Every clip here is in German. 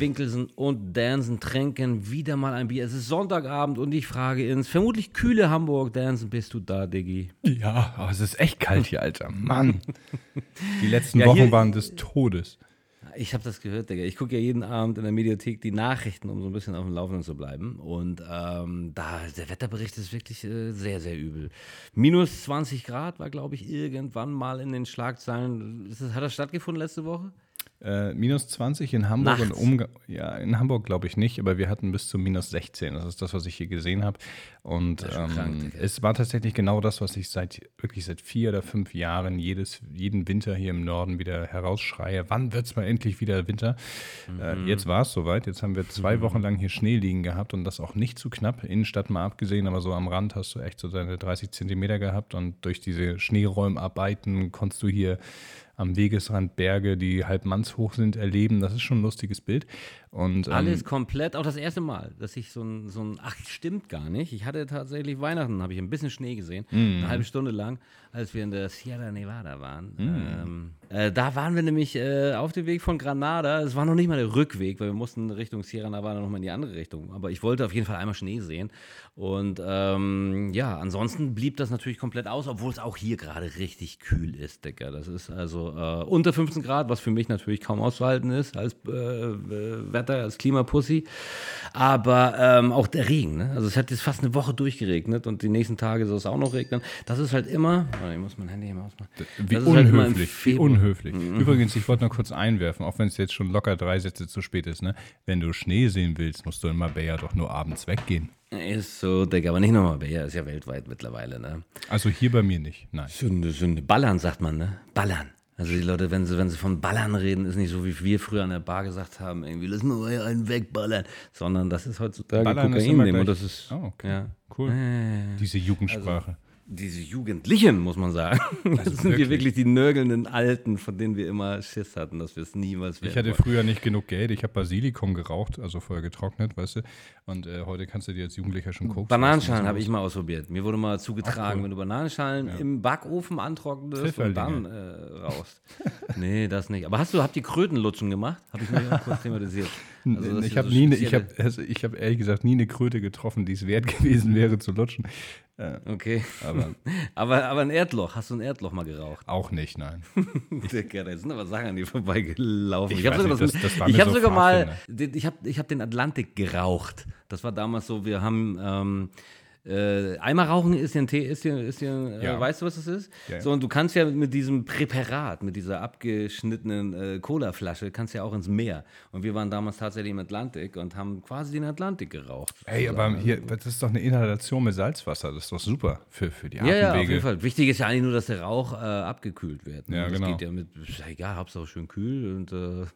Winkelsen und Dansen trinken wieder mal ein Bier. Es ist Sonntagabend und ich frage ins vermutlich kühle Hamburg. Dansen, bist du da, Diggi? Ja, aber es ist echt kalt hier, Alter. Mann. Die letzten ja, Wochen waren des Todes. Ich habe das gehört, Digga. Ich gucke ja jeden Abend in der Mediathek die Nachrichten, um so ein bisschen auf dem Laufenden zu bleiben. Und ähm, da, der Wetterbericht ist wirklich äh, sehr, sehr übel. Minus 20 Grad war, glaube ich, irgendwann mal in den Schlagzeilen. Das, hat das stattgefunden letzte Woche? Äh, minus 20 in Hamburg Nachts. und Umgang. Ja, in Hamburg glaube ich nicht, aber wir hatten bis zu minus 16. Das ist das, was ich hier gesehen habe. Und ähm, krank, es war tatsächlich genau das, was ich seit wirklich seit vier oder fünf Jahren jedes, jeden Winter hier im Norden wieder herausschreie. Wann wird es mal endlich wieder Winter? Äh, mhm. Äh, jetzt war es soweit. Jetzt haben wir zwei mhm. Wochen lang hier Schnee liegen gehabt und das auch nicht zu knapp. Innenstadt mal abgesehen, aber so am Rand hast du echt so deine 30 Zentimeter gehabt und durch diese Schneeräumarbeiten konntest du hier am Wegesrand Berge, die halb mannshoch sind, erleben. Das ist schon ein lustiges Bild. Und, ähm, Alles komplett, auch das erste Mal, dass ich so ein, so ein, ach, stimmt gar nicht. Ich hatte tatsächlich Weihnachten, habe ich ein bisschen Schnee gesehen, mm. eine halbe Stunde lang, als wir in der Sierra Nevada waren. Mm. Ähm, äh, da waren wir nämlich äh, auf dem Weg von Granada. Es war noch nicht mal der Rückweg, weil wir mussten Richtung Sierra Nevada nochmal in die andere Richtung. Aber ich wollte auf jeden Fall einmal Schnee sehen. Und ähm, ja, ansonsten blieb das natürlich komplett aus, obwohl es auch hier gerade richtig kühl ist, Digga. Das ist also äh, unter 15 Grad, was für mich natürlich kaum auszuhalten ist als äh Wetter, als Klimapussy. Aber ähm, auch der Regen, ne? Also es hat jetzt fast eine Woche durchgeregnet und die nächsten Tage soll es auch noch regnen. Das ist halt immer. Oh, ich muss mein Handy immer ausmachen. Wie das unhöflich, halt wie unhöflich. Mhm. Übrigens, ich wollte noch kurz einwerfen, auch wenn es jetzt schon locker drei Sätze zu spät ist, ne? Wenn du Schnee sehen willst, musst du in Marbella doch nur abends weggehen. Ist so, Digga, aber nicht nur Marbella, ist ja weltweit mittlerweile, ne? Also hier bei mir nicht, nein. Sünde, Sünde. Ballern, sagt man, ne? Ballern. Also die Leute, wenn sie, wenn sie von Ballern reden, ist nicht so, wie wir früher an der Bar gesagt haben, irgendwie, lass mal einen wegballern, sondern das ist heutzutage Ballern Kokain nehmen und das ist, oh, okay. ja. cool. Äh, Diese Jugendsprache. Also, diese Jugendlichen, muss man sagen. Das, das sind wirklich. wir wirklich die nörgelnden Alten, von denen wir immer Schiss hatten, dass wir es niemals werden. Ich hatte früher nicht genug Geld. Ich habe Basilikum geraucht, also vorher getrocknet, weißt du. Und äh, heute kannst du dir als Jugendlicher schon gucken. Bananenschalen habe ich mal ausprobiert. Mir wurde mal zugetragen, cool. wenn du Bananenschalen ja. im Backofen antrocknest und dann äh, raus. nee, das nicht. Aber hast du, habt ihr Krötenlutschen gemacht? Habe ich mir kurz thematisiert. Also, ich habe so nie, ich habe, also ich habe ehrlich gesagt nie eine Kröte getroffen, die es wert gewesen wäre zu lutschen. Äh, okay. Aber, aber, aber ein Erdloch, hast du ein Erdloch mal geraucht? Auch nicht, nein. Digga, da sind aber Sachen an dir vorbeigelaufen. Ich, ich habe sogar, das, das ich hab so sogar mal, ich habe ich hab den Atlantik geraucht. Das war damals so, wir haben ähm, äh, Eimer rauchen ist ja ein Tee, ist ja, ist ja, äh, ja. weißt du, was das ist? Ja. So, und du kannst ja mit diesem Präparat, mit dieser abgeschnittenen äh, Cola-Flasche, kannst ja auch ins Meer. Und wir waren damals tatsächlich im Atlantik und haben quasi den Atlantik geraucht. Ey, aber hier, das ist doch eine Inhalation mit Salzwasser, das ist doch super für, für die Atemwege. Ja, ja, auf jeden Fall. Wichtig ist ja eigentlich nur, dass der Rauch äh, abgekühlt wird. Ne? Ja, das genau. geht ja mit, egal, Hauptsache schön kühl und äh,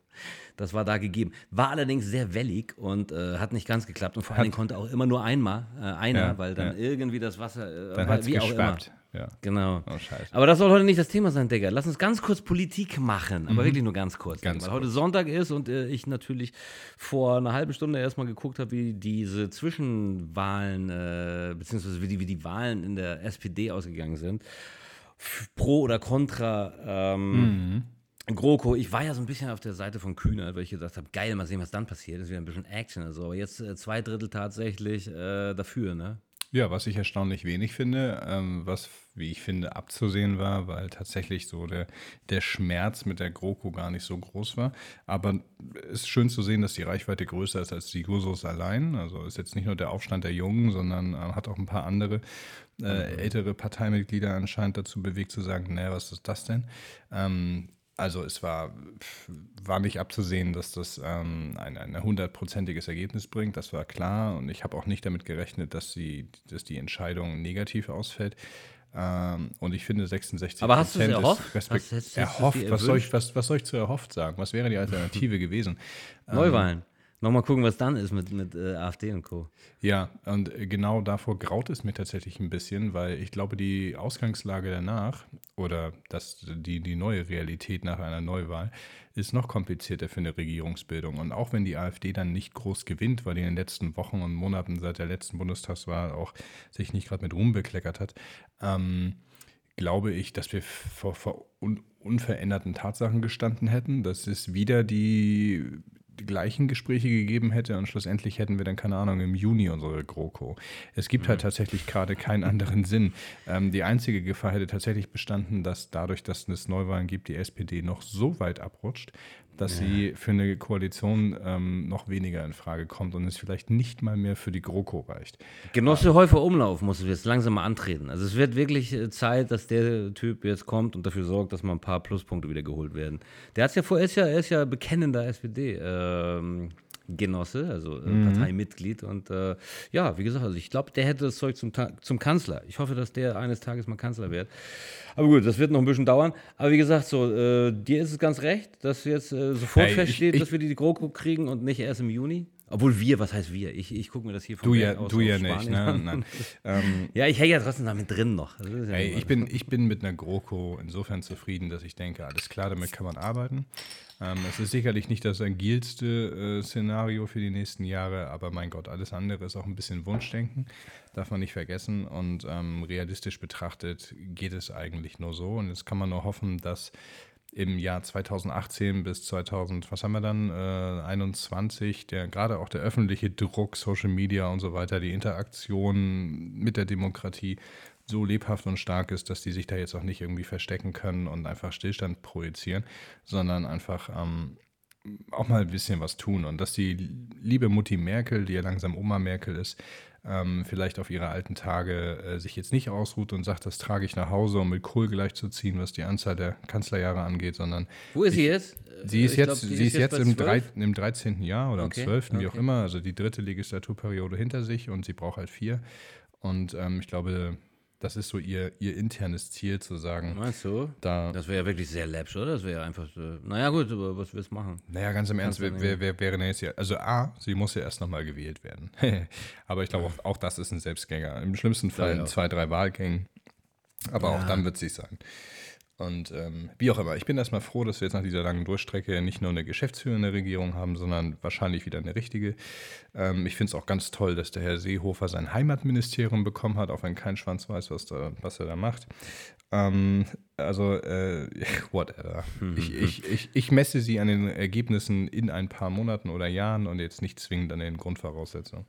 das war da gegeben. War allerdings sehr wellig und äh, hat nicht ganz geklappt. Und vor allen Dingen konnte auch immer nur einmal, äh, einer, ja, weil dann ja. irgendwie das Wasser, äh, dann wie auch immer. Ja. Genau. Oh, aber das soll heute nicht das Thema sein, Digga. Lass uns ganz kurz Politik machen, aber mhm. wirklich nur ganz kurz. Ganz weil kurz. heute Sonntag ist und äh, ich natürlich vor einer halben Stunde erstmal geguckt habe, wie diese Zwischenwahlen, äh, beziehungsweise wie die, wie die Wahlen in der SPD ausgegangen sind. Pro oder contra. Ähm, mhm GroKo, ich war ja so ein bisschen auf der Seite von Kühner, weil ich gesagt habe, geil, mal sehen, was dann passiert. Das ist wieder ein bisschen Action. Also aber jetzt äh, zwei Drittel tatsächlich äh, dafür, ne? Ja, was ich erstaunlich wenig finde, ähm, was, wie ich finde, abzusehen war, weil tatsächlich so der, der Schmerz mit der GroKo gar nicht so groß war. Aber es ist schön zu sehen, dass die Reichweite größer ist als die Jusos allein. Also ist jetzt nicht nur der Aufstand der Jungen, sondern äh, hat auch ein paar andere äh, mhm. ältere Parteimitglieder anscheinend dazu bewegt zu sagen, naja, was ist das denn? Ähm, also es war, war nicht abzusehen, dass das ähm, ein hundertprozentiges Ergebnis bringt, das war klar. Und ich habe auch nicht damit gerechnet, dass, sie, dass die Entscheidung negativ ausfällt. Ähm, und ich finde 66 Aber hast du es erhofft? Respekt hast, hast, erhofft. Was soll, ich, was, was soll ich zu erhofft sagen? Was wäre die Alternative gewesen? Neuwahlen. Ähm, Nochmal gucken, was dann ist mit, mit äh, AfD und Co. Ja, und genau davor graut es mir tatsächlich ein bisschen, weil ich glaube, die Ausgangslage danach oder das, die, die neue Realität nach einer Neuwahl ist noch komplizierter für eine Regierungsbildung. Und auch wenn die AfD dann nicht groß gewinnt, weil die in den letzten Wochen und Monaten seit der letzten Bundestagswahl auch sich nicht gerade mit Ruhm bekleckert hat, ähm, glaube ich, dass wir vor, vor un unveränderten Tatsachen gestanden hätten. Das ist wieder die die gleichen Gespräche gegeben hätte und schlussendlich hätten wir dann, keine Ahnung, im Juni unsere GroKo. Es gibt halt mhm. halt tatsächlich gerade keinen anderen Sinn. Ähm, die einzige Gefahr hätte tatsächlich bestanden, dass dadurch, dass es Neuwahlen gibt, die SPD noch so weit abrutscht, dass ja. sie für eine Koalition ähm, noch weniger in Frage kommt und es vielleicht nicht mal mehr für die GroKo reicht. Genosse ähm, Häufer Umlauf muss jetzt langsam mal antreten. Also es wird wirklich äh, Zeit, dass der Typ jetzt kommt und dafür sorgt, dass mal ein paar Pluspunkte wieder geholt werden. Der hat ja vor, er ist ja, er ist ja bekennender SPD. Ähm, Genosse, also äh, mhm. Parteimitglied. Und äh, ja, wie gesagt, also ich glaube, der hätte das Zeug zum, zum Kanzler. Ich hoffe, dass der eines Tages mal Kanzler wird. Aber gut, das wird noch ein bisschen dauern. Aber wie gesagt, so, äh, dir ist es ganz recht, dass jetzt äh, sofort hey, feststeht, ich, ich, dass wir die GroKo kriegen und nicht erst im Juni. Obwohl wir, was heißt wir? Ich, ich gucke mir das hier von du ja, aus Du ja nicht, ne? Nein. ähm, ja, ich hänge ja trotzdem damit drin noch. Ja ey, ich, bin, ich bin mit einer GroKo insofern zufrieden, dass ich denke, alles klar, damit kann man arbeiten. Ähm, es ist sicherlich nicht das agilste äh, Szenario für die nächsten Jahre, aber mein Gott, alles andere ist auch ein bisschen Wunschdenken, darf man nicht vergessen. Und ähm, realistisch betrachtet geht es eigentlich nur so. Und jetzt kann man nur hoffen, dass im Jahr 2018 bis 2000, was haben wir dann, äh, 21, der gerade auch der öffentliche Druck, Social Media und so weiter, die Interaktion mit der Demokratie so lebhaft und stark ist, dass die sich da jetzt auch nicht irgendwie verstecken können und einfach Stillstand projizieren, sondern einfach ähm, auch mal ein bisschen was tun. Und dass die liebe Mutti Merkel, die ja langsam Oma Merkel ist, ähm, vielleicht auf ihre alten Tage äh, sich jetzt nicht ausruht und sagt, das trage ich nach Hause, um mit Kohl gleichzuziehen, was die Anzahl der Kanzlerjahre angeht, sondern. Wo ist ich, sie jetzt? Sie ist jetzt, glaub, sie ist jetzt, jetzt im, drei, im 13. Jahr oder okay. im 12., wie okay. auch immer, also die dritte Legislaturperiode hinter sich und sie braucht halt vier. Und ähm, ich glaube, das ist so ihr, ihr internes Ziel zu sagen. Meinst du? Da, das wäre ja wirklich sehr läppisch, oder? Das wäre ja einfach, so, naja gut, aber was willst du machen? Naja, ganz im Ernst, wer, wer, wer wäre denn jetzt hier, also A, sie muss ja erst nochmal gewählt werden. aber ich glaube, auch, auch, das ist ein Selbstgänger. Im schlimmsten Fall ja. zwei, drei Wahlgängen. Aber ja. auch dann wird es sich sein. Und ähm, wie auch immer, ich bin erstmal froh, dass wir jetzt nach dieser langen Durchstrecke nicht nur eine geschäftsführende Regierung haben, sondern wahrscheinlich wieder eine richtige. Ähm, ich finde es auch ganz toll, dass der Herr Seehofer sein Heimatministerium bekommen hat, auch wenn kein Schwanz weiß, was, da, was er da macht. Ähm, also, äh, whatever. Ich, ich, ich, ich messe sie an den Ergebnissen in ein paar Monaten oder Jahren und jetzt nicht zwingend an den Grundvoraussetzungen.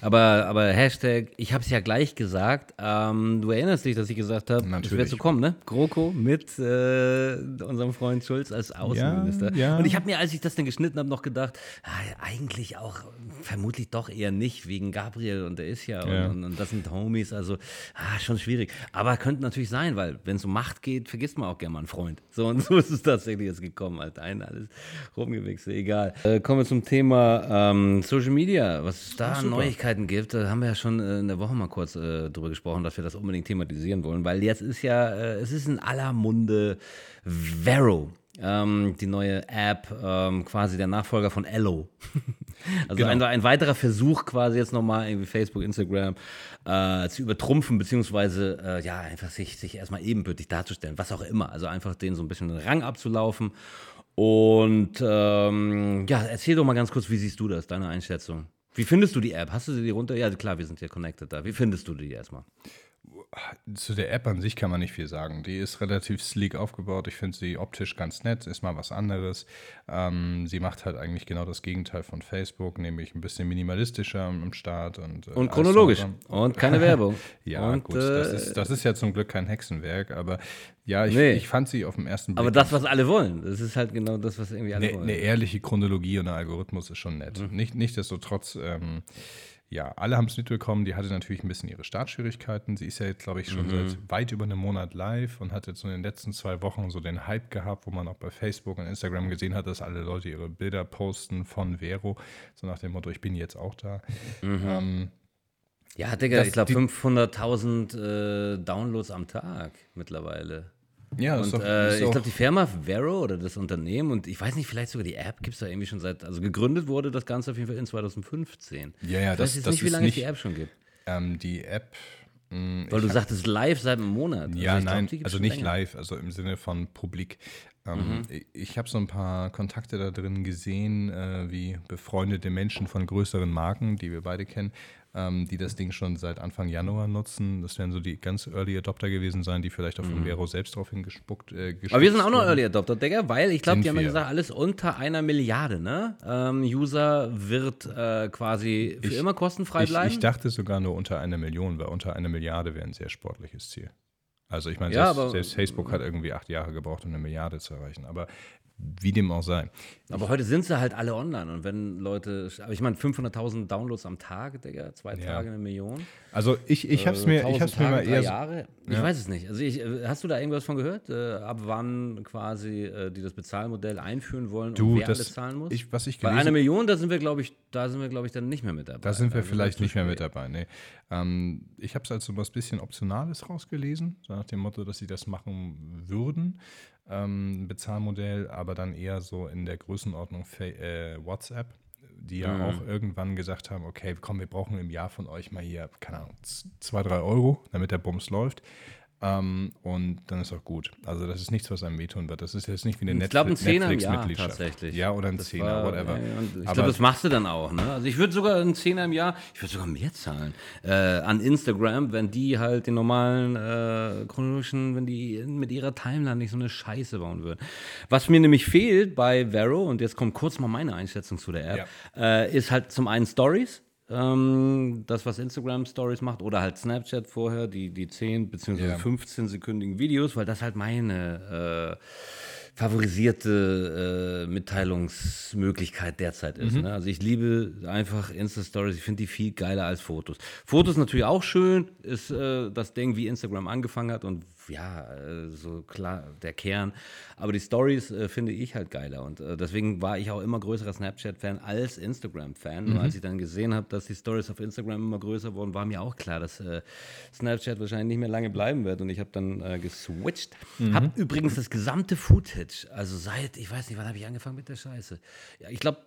Aber, aber Hashtag, ich habe es ja gleich gesagt. Ähm, du erinnerst dich, dass ich gesagt habe, es wird so kommen, ne? GroKo mit äh, unserem Freund Schulz als Außenminister. Ja, ja. Und ich habe mir, als ich das dann geschnitten habe, noch gedacht, ah, eigentlich auch vermutlich doch eher nicht, wegen Gabriel und der ist ja, ja. Und, und, das sind Homies, also ah, schon schwierig. Aber könnte natürlich sein, weil wenn es um Macht geht, vergisst man auch gerne mal einen Freund. So und so ist es tatsächlich jetzt gekommen, halt ein alles rumgewichst, egal. Äh, kommen wir zum Thema ähm, Social Media, was es da an Neuigkeiten gibt. Da haben wir ja schon äh, in der Woche mal kurz äh, drüber gesprochen, dass wir das unbedingt thematisieren wollen, weil jetzt ist ja, äh, es ist in aller Munde Vero. Ähm, die neue App, ähm, quasi der Nachfolger von Ello. also genau. ein, ein, weiterer Versuch, quasi jetzt nochmal irgendwie Facebook, Instagram äh, zu übertrumpfen, beziehungsweise äh, ja, einfach sich, sich erstmal ebenbürtig darzustellen, was auch immer. Also einfach denen so ein bisschen den Rang abzulaufen. Und ähm, ja, erzähl doch mal ganz kurz, wie siehst du das, deine Einschätzung? Wie findest du die App? Hast du sie runter? Ja, klar, wir sind hier connected da. Wie findest du die erstmal? Zu der App an sich kann man nicht viel sagen. Die ist relativ sleek aufgebaut. Ich finde sie optisch ganz nett, ist mal was anderes. Ähm, sie macht halt eigentlich genau das Gegenteil von Facebook, nämlich ein bisschen minimalistischer am Start. Und, äh, und chronologisch. Und keine Werbung. ja, und, gut. das, ist, das ist ja zum Glück kein Hexenwerk, aber ja, ich, nee. ich fand sie auf dem ersten Blick. Aber das, was alle wollen, das ist halt genau das, was irgendwie alle ne, wollen. Eine ehrliche Chronologie und ein Algorithmus ist schon nett. Mhm. Nicht, nichtsdestotrotz. Ähm, ja, alle haben es mitbekommen. Die hatte natürlich ein bisschen ihre Startschwierigkeiten. Sie ist ja jetzt, glaube ich, schon mhm. seit weit über einem Monat live und hat jetzt so in den letzten zwei Wochen so den Hype gehabt, wo man auch bei Facebook und Instagram gesehen hat, dass alle Leute ihre Bilder posten von Vero. So nach dem Motto, ich bin jetzt auch da. Mhm. Ähm, ja, Digga, ich glaube 500.000 äh, Downloads am Tag mittlerweile. Ja, und, doch, äh, ich glaube, die Firma Vero oder das Unternehmen und ich weiß nicht, vielleicht sogar die App gibt es da irgendwie schon seit, also gegründet wurde das Ganze auf jeden Fall in 2015. Ja, ja, ich das, weiß das nicht, wie lange es die App schon gibt. Ähm, die App. Mh, hm, Weil du sagtest live seit einem Monat. Also ja, nein, glaub, also nicht länger. live, also im Sinne von publik. Ähm, mhm. Ich, ich habe so ein paar Kontakte da drin gesehen, äh, wie befreundete Menschen von größeren Marken, die wir beide kennen, ähm, die das Ding schon seit Anfang Januar nutzen. Das werden so die ganz Early Adopter gewesen sein, die vielleicht auch von Vero selbst drauf hingespuckt äh, Aber wir sind auch noch. Early Adopter, Digga, weil ich glaube, die haben ja gesagt, alles unter einer Milliarde, ne? Ähm, User wird äh, quasi für Ich- immer kostenfrei Ich, bleiben. ich dachte sogar nur unter einer Million, weil unter einer Milliarde wäre ein sehr sportliches Ziel. Also ich meine, Ja, selbst, selbst Facebook hat irgendwie acht Jahre gebraucht, um eine Milliarde zu erreichen. Aber wie dem auch sei. Aber heute sind sie halt alle online. Und wenn Leute, aber ich meine, 500.000 Downloads am Tag, Digga, zwei Ja. Tage eine Million. Also ich, ich habe es Äh, mir, ich 1000 hab's mir mal eher Jahre? Ich weiß es nicht. Also ich, äh, hast du da irgendwas von gehört? Äh, ab wann quasi äh, die das Bezahlmodell einführen wollen Du, und wer das- alles zahlen muss? ich- was ich Bei gelesen- einer Million, da sind wir, glaube ich, da sind wir, glaube ich, dann nicht mehr mit dabei. Da sind wir Also vielleicht nicht mehr mit dabei. Nee. Ähm, ich habe es als so was bisschen Optionales rausgelesen, so nach dem Motto, dass sie das machen würden, ähm, Bezahlmodell, aber dann eher so in der Größenordnung äh, WhatsApp, die ja Mhm. auch irgendwann gesagt haben, okay, komm, wir brauchen im Jahr von euch mal hier, keine Ahnung, zwei, drei Euro, damit der Bums läuft. Ähm, und dann ist auch gut. Also das ist nichts, was einem wehtun wird. Das ist jetzt nicht wie eine Ich glaube, ein Netflix- Zehner im Jahr Netflix-Mitgliedschaft. tatsächlich. Ja, oder ein Das Zehner, war- whatever. ja, ja, ich glaube, das machst du dann auch. Ne? Also ich würde sogar einen Zehner im Jahr, ich würde sogar mehr zahlen äh, an Instagram, wenn die halt den normalen äh, chronologischen, wenn die mit ihrer Timeline nicht so eine Scheiße bauen würden. Was mir nämlich fehlt bei Vero, und jetzt kommt kurz mal meine Einschätzung zu der App, äh, ist halt zum einen Stories. Ähm, das, was Instagram Stories macht, oder halt Snapchat vorher, die, die 10 bzw. Ja. 15-sekündigen Videos, weil das halt meine äh, favorisierte äh, Mitteilungsmöglichkeit derzeit ist. Ne? Also ich liebe einfach Insta-Stories, ich finde die viel geiler als Fotos. Fotos natürlich auch schön, ist äh, das Ding, wie Instagram angefangen hat und ja, äh, so klar der Kern. Aber die Stories äh, finde ich halt geiler und äh, deswegen war ich auch immer größerer Snapchat-Fan als Instagram-Fan. Und als ich dann gesehen habe, dass die Stories auf Instagram immer größer wurden, war mir auch klar, dass äh, Snapchat wahrscheinlich nicht mehr lange bleiben wird und ich habe dann äh, geswitcht. Habe übrigens das gesamte Footage, also seit, ich weiß nicht, wann habe ich angefangen mit der Scheiße? Ja, ich glaube,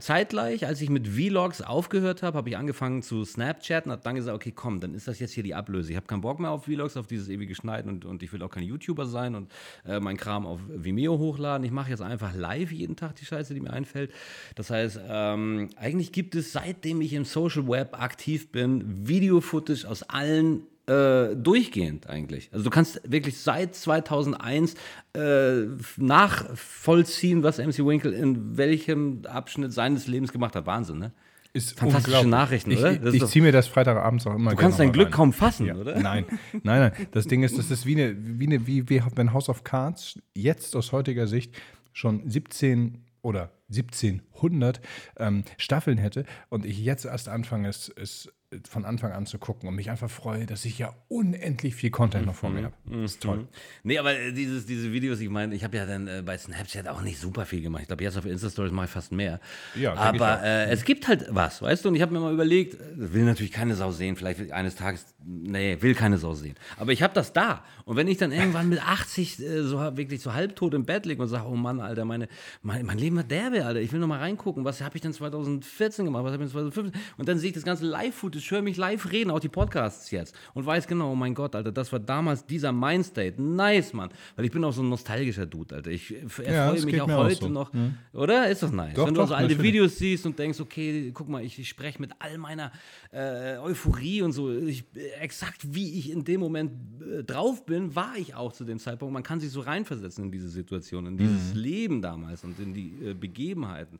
zeitgleich, als ich mit Vlogs aufgehört habe, habe ich angefangen zu Snapchatten, habe dann gesagt, okay, komm, dann ist das jetzt hier die Ablöse. Ich habe keinen Bock mehr auf Vlogs, auf dieses ewige Schneiden und, und ich will auch kein YouTuber sein und äh, mein Kram auf Vimeo hochladen. Ich mache jetzt einfach live jeden Tag die Scheiße, die mir einfällt. Das heißt, ähm, eigentlich gibt es, seitdem ich im Social Web aktiv bin, Video-Footage aus allen äh, durchgehend eigentlich. Also du kannst wirklich seit 2001 äh, nachvollziehen, was MC Winkle in welchem Abschnitt seines Lebens gemacht hat. Wahnsinn, ne? Ist Fantastische. Nachrichten, ich, oder? Ich, Das ich ziehe mir das Freitagabends auch immer Du kannst dein Glück kaum fassen, ja. oder? Nein, nein, nein. Das Ding ist, das ist wie eine, wie eine, wie, wie wenn House of Cards jetzt aus heutiger Sicht schon 17 oder 1700 ähm, Staffeln hätte und ich jetzt erst anfange, es, es von Anfang an zu gucken und mich einfach freue, dass ich ja unendlich viel Content noch vor mir habe. Mhm. Das ist toll. Nee, aber äh, dieses, diese Videos, ich meine, ich habe ja dann äh, bei Snapchat auch nicht super viel gemacht. Ich glaube, jetzt auf Insta-Stories mache ich fast mehr. Ja, aber äh, es gibt halt was, weißt du? Und ich habe mir mal überlegt, äh, will natürlich keine Sau sehen, vielleicht eines Tages, nee, will keine Sau sehen. Aber ich habe das da. Und wenn ich dann irgendwann mit 80 äh, so wirklich so halbtot im Bett liege und sage, oh Mann, Alter, meine, mein, mein Leben wird derbe, Alter, ich will noch mal reingucken, was habe ich denn 2014 gemacht, was habe ich denn 2015? Und dann sehe ich das ganze Live-Footage, höre mich live reden, auch die Podcasts jetzt und weiß genau, oh mein Gott, Alter, das war damals dieser Mindstate. Nice, Mann. Weil ich bin auch so ein nostalgischer Dude, Alter. Ich das erfreue mich geht auch mir auch heute so. noch. Oder? Ist doch nice. Doch, Wenn du doch, so alte natürlich. Videos siehst und denkst, okay, guck mal, ich, ich spreche mit all meiner äh, Euphorie und so. Ich, äh, exakt wie ich in dem Moment äh, drauf bin, war ich auch zu dem Zeitpunkt. Man kann sich so reinversetzen in diese Situation, in dieses Mhm. Leben damals und in die äh, Begebenheiten.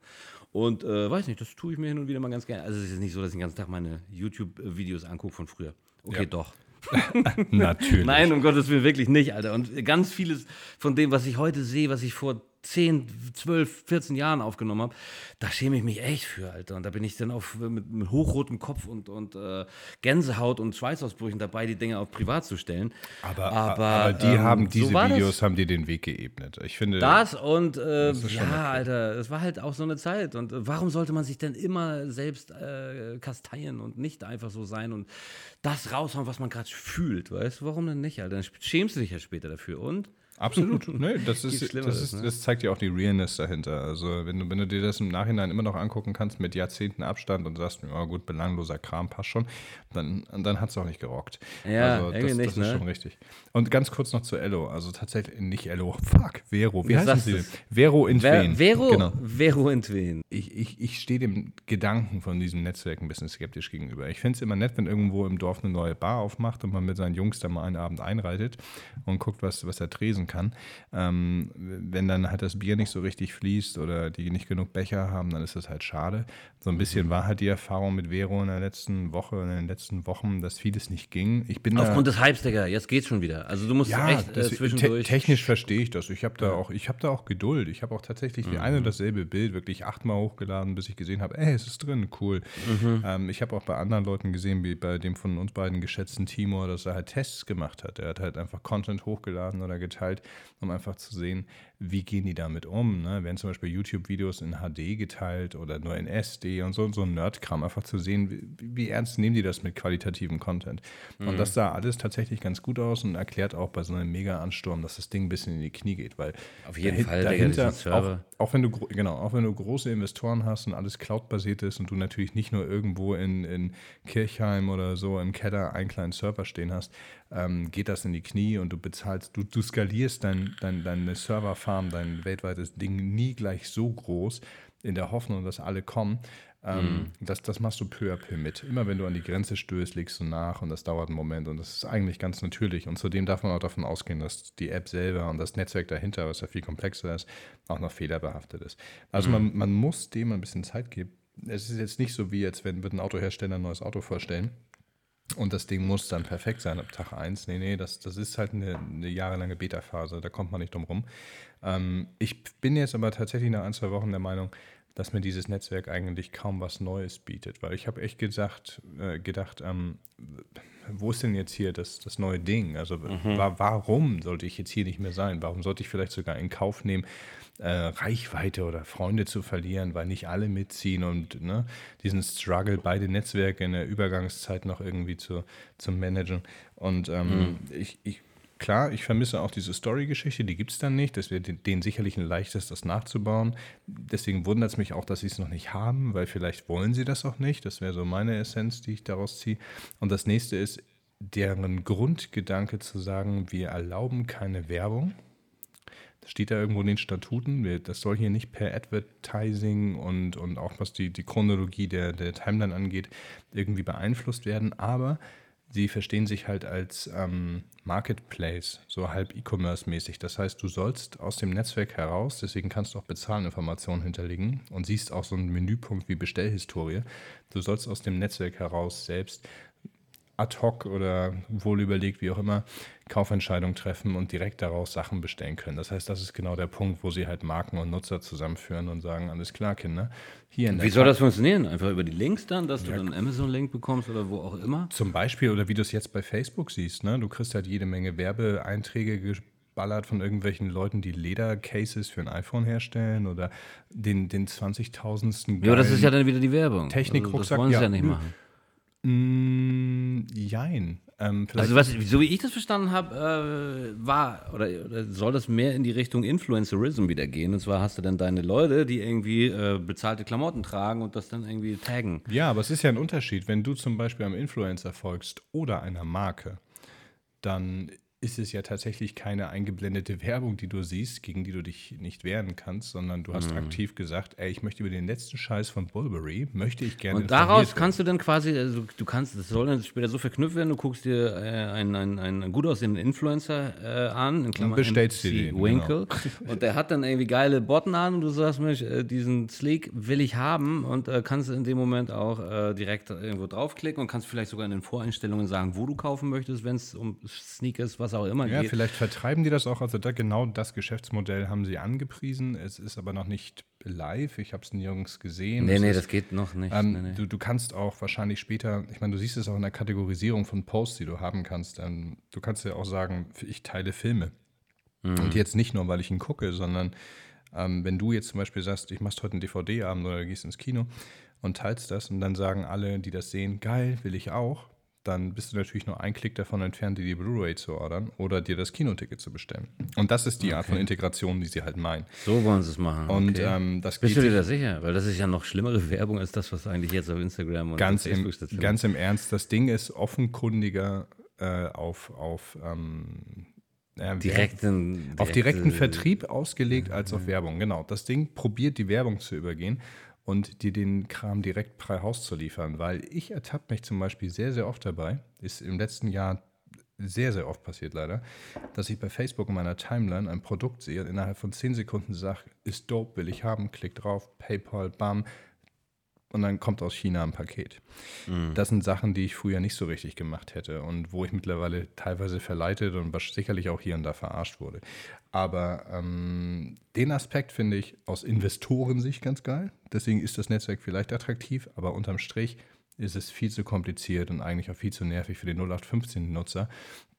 Und äh, weiß nicht, das tue ich mir hin und wieder mal ganz gerne. Also es ist nicht so, dass ich den ganzen Tag meine YouTube-Videos angucke von früher. Okay, Ja. doch. Natürlich. Nein, um Gottes Willen wirklich nicht, Alter. Und ganz vieles von dem, was ich heute sehe, was ich vor 10, 12, 14 Jahren aufgenommen habe, da schäme ich mich echt für, Alter. Und da bin ich dann auf, mit, mit hochrotem Kopf und, und äh, Gänsehaut und Schweißausbrüchen dabei, die Dinge auf privat zu stellen. Aber, Aber, aber, die ähm, haben, so diese das. Videos haben dir den Weg geebnet. Ich finde, Das und äh, schon ja. Alter, es war halt auch so eine Zeit. Und äh, warum sollte man sich denn immer selbst äh, kasteien und nicht einfach so sein und das raushauen, was man gerade fühlt, weißt du? Warum denn nicht, Alter? Dann schämst du dich ja später dafür. Und Absolut. nee, das, ist, das, das, ist, ne? das zeigt ja auch die Realness dahinter. Also, wenn du, wenn du dir das im Nachhinein immer noch angucken kannst mit Jahrzehnten Abstand und sagst, ja gut, belangloser Kram passt schon, dann, dann hat es auch nicht gerockt. Ja, also, das, irgendwie das nicht, ist ne? schon richtig. Und ganz kurz noch zu Ello. Also, tatsächlich nicht Ello. Fuck, Vero. Wie sagst sie denn? Vero in Ver. Vero, Genau. Vero in Twin. ich, ich, ich stehe dem Gedanken von diesem Netzwerk ein bisschen skeptisch gegenüber. Ich finde es immer nett, wenn irgendwo im Dorf eine neue Bar aufmacht und man mit seinen Jungs da mal einen Abend einreitet und guckt, was, was er tresen kann. Ähm, wenn dann halt das Bier nicht so richtig fließt oder die nicht genug Becher haben, dann ist das halt schade. So ein bisschen war halt die Erfahrung mit Vero in der letzten Woche und in den letzten Wochen, dass vieles nicht ging. Ich bin Aufgrund des Hypes, Digga, jetzt geht's schon wieder. Also du musst ja, echt äh, das, te zwischendurch. technisch verstehe ich das. Ich habe da auch, ich habe da auch Geduld. Ich habe auch tatsächlich Mhm. die ein und dasselbe Bild wirklich achtmal hochgeladen, bis ich gesehen habe, ey, es ist drin, cool. Mhm. Ähm, ich habe auch bei anderen Leuten gesehen, wie bei dem von uns beiden geschätzten Timor, dass er halt Tests gemacht hat. Er hat halt einfach Content hochgeladen oder geteilt, um einfach zu sehen, wie gehen die damit um. Ne? Werden zum Beispiel YouTube-Videos in HD geteilt oder nur in SD und so, so ein Nerdkram, einfach zu sehen, wie, wie ernst nehmen die das mit qualitativen Content. Und das sah alles tatsächlich ganz gut aus und erklärt auch bei so einem Mega-Ansturm, dass das Ding ein bisschen in die Knie geht, weil Auf jeden dahin- Fall, dahinter, Server. auch, auch wenn du genau, auch wenn du große Investoren hast und alles Cloud-basiert ist und du natürlich nicht nur irgendwo in, in Kirchheim oder so im Keller einen kleinen Server stehen hast, ähm, geht das in die Knie und du bezahlst, du, du skalierst dein, dein, deine Serverfarm, dein weltweites Ding nie gleich so groß, in der Hoffnung, dass alle kommen. Ähm, das, das machst du peu à peu mit. Immer wenn du an die Grenze stößt, legst du nach und das dauert einen Moment und das ist eigentlich ganz natürlich. Und zudem darf man auch davon ausgehen, dass die App selber und das Netzwerk dahinter, was ja viel komplexer ist, auch noch fehlerbehaftet ist. Also man, man muss dem ein bisschen Zeit geben. Es ist jetzt nicht so wie jetzt, wenn wird ein Autohersteller ein neues Auto vorstellen und das Ding muss dann perfekt sein ab Tag 1. Nee, nee, das, das ist halt eine, eine jahrelange Beta-Phase, da kommt man nicht drum rum. Ähm, ich bin jetzt aber tatsächlich nach ein, zwei Wochen der Meinung, dass mir dieses Netzwerk eigentlich kaum was Neues bietet, weil ich habe echt gesagt, äh, gedacht, ähm, wo ist denn jetzt hier das, das neue Ding? Also wa warum sollte ich jetzt hier nicht mehr sein? Warum sollte ich vielleicht sogar in Kauf nehmen, äh, Reichweite oder Freunde zu verlieren, weil nicht alle mitziehen und ne, diesen Struggle, beide Netzwerke in der Übergangszeit noch irgendwie zu, zu managen. Und ähm, ich, ich, klar, ich vermisse auch diese Story-Geschichte, die gibt es dann nicht. Das wäre den- denen sicherlich ein leichtes, das nachzubauen. Deswegen wundert es mich auch, dass sie es noch nicht haben, weil vielleicht wollen sie das auch nicht. Das wäre so meine Essenz, die ich daraus ziehe. Und das nächste ist, deren Grundgedanke zu sagen, wir erlauben keine Werbung. Das steht da irgendwo in den Statuten. Das soll hier nicht per Advertising und, und auch was die, die Chronologie der, der Timeline angeht, irgendwie beeinflusst werden. Aber sie verstehen sich halt als ähm, Marketplace, so halb E-Commerce-mäßig. Das heißt, du sollst aus dem Netzwerk heraus, deswegen kannst du auch Bezahlinformationen hinterlegen und siehst auch so einen Menüpunkt wie Bestellhistorie. Du sollst aus dem Netzwerk heraus selbst ad hoc oder wohl überlegt, wie auch immer, Kaufentscheidungen treffen und direkt daraus Sachen bestellen können. Das heißt, das ist genau der Punkt, wo sie halt Marken und Nutzer zusammenführen und sagen, alles klar, Kinder, hier in der Wie soll das funktionieren? Einfach über die Links dann, dass du dann einen Amazon-Link bekommst oder wo auch immer? Zum Beispiel, oder wie du es jetzt bei Facebook siehst, ne? du kriegst halt jede Menge Werbeeinträge geballert von irgendwelchen Leuten, die Ledercases für ein iPhone herstellen oder den, den 20.000. Ja, aber das ist ja dann wieder die Werbung. Technik-Rucksack, Also, das wollen sie ja, ja, nicht machen. Mm, jein. Ähm, Also was, so wie ich das verstanden habe, äh, war oder, oder soll das mehr in die Richtung Influencerism wieder gehen? Und zwar hast du dann deine Leute, die irgendwie äh, bezahlte Klamotten tragen und das dann irgendwie taggen. Ja, aber es ist ja ein Unterschied. Wenn du zum Beispiel einem Influencer folgst oder einer Marke, dann ist es ja tatsächlich keine eingeblendete Werbung, die du siehst, gegen die du dich nicht wehren kannst, sondern du Mhm. hast aktiv gesagt, ey, ich möchte über den letzten Scheiß von Bulberry, möchte ich gerne Und daraus kannst du dann quasi, also du kannst, das soll dann später so verknüpft werden, du guckst dir äh, einen, einen, einen gut aussehenden Influencer äh, an, in Klammern bestellst MC dir den, genau. Winkle. Und der hat dann irgendwie geile Botten an und du sagst, Mensch, äh, diesen Sleek will ich haben und äh, kannst in dem Moment auch äh, direkt irgendwo draufklicken und kannst vielleicht sogar in den Voreinstellungen sagen, wo du kaufen möchtest, wenn es um Sneakers, was auch immer Ja, geht. vielleicht vertreiben die das auch. Also da, genau das Geschäftsmodell haben sie angepriesen. Es ist aber noch nicht live. Ich habe es nirgends gesehen. Nee, Es nee, ist, das geht noch nicht. Ähm, nee, nee. Du, du kannst auch wahrscheinlich später, ich meine, du siehst es auch in der Kategorisierung von Posts, die du haben kannst. Ähm, du kannst ja auch sagen, ich teile Filme. Mhm. Und jetzt nicht nur, weil ich ihn gucke, sondern ähm, wenn du jetzt zum Beispiel sagst, ich machst heute einen DVD-Abend oder gehst ins Kino und teilst das und dann sagen alle, die das sehen, geil, will ich auch, dann bist du natürlich nur ein Klick davon entfernt, dir die Blu-ray zu ordern oder dir das Kinoticket zu bestellen. Und das ist die okay. Art von Integration, die sie halt meinen. So wollen sie es machen. Und okay. ähm, das Bist du dir da sicher? Weil das ist ja noch schlimmere Werbung als das, was eigentlich jetzt auf Instagram und ganz Facebook im, Ganz im Ernst, das Ding ist offenkundiger äh, auf, auf ähm, ja, direkten, direkte, auf direkten Vertrieb ausgelegt als auf Werbung. Genau. Das Ding probiert die Werbung zu übergehen und dir den Kram direkt frei Haus zu liefern. Weil ich ertappe mich zum Beispiel sehr, sehr oft dabei, ist im letzten Jahr sehr, sehr oft passiert leider, dass ich bei Facebook in meiner Timeline ein Produkt sehe und innerhalb von 10 Sekunden sage, ist dope, will ich haben, klick drauf, PayPal, bam, und dann kommt aus China ein Paket. Mhm. Das sind Sachen, die ich früher nicht so richtig gemacht hätte und wo ich mittlerweile teilweise verleitet und sicherlich auch hier und da verarscht wurde. Aber ähm, den Aspekt finde ich aus Investorensicht ganz geil. Deswegen ist das Netzwerk vielleicht attraktiv, aber unterm Strich ist es viel zu kompliziert und eigentlich auch viel zu nervig für den 0815-Nutzer,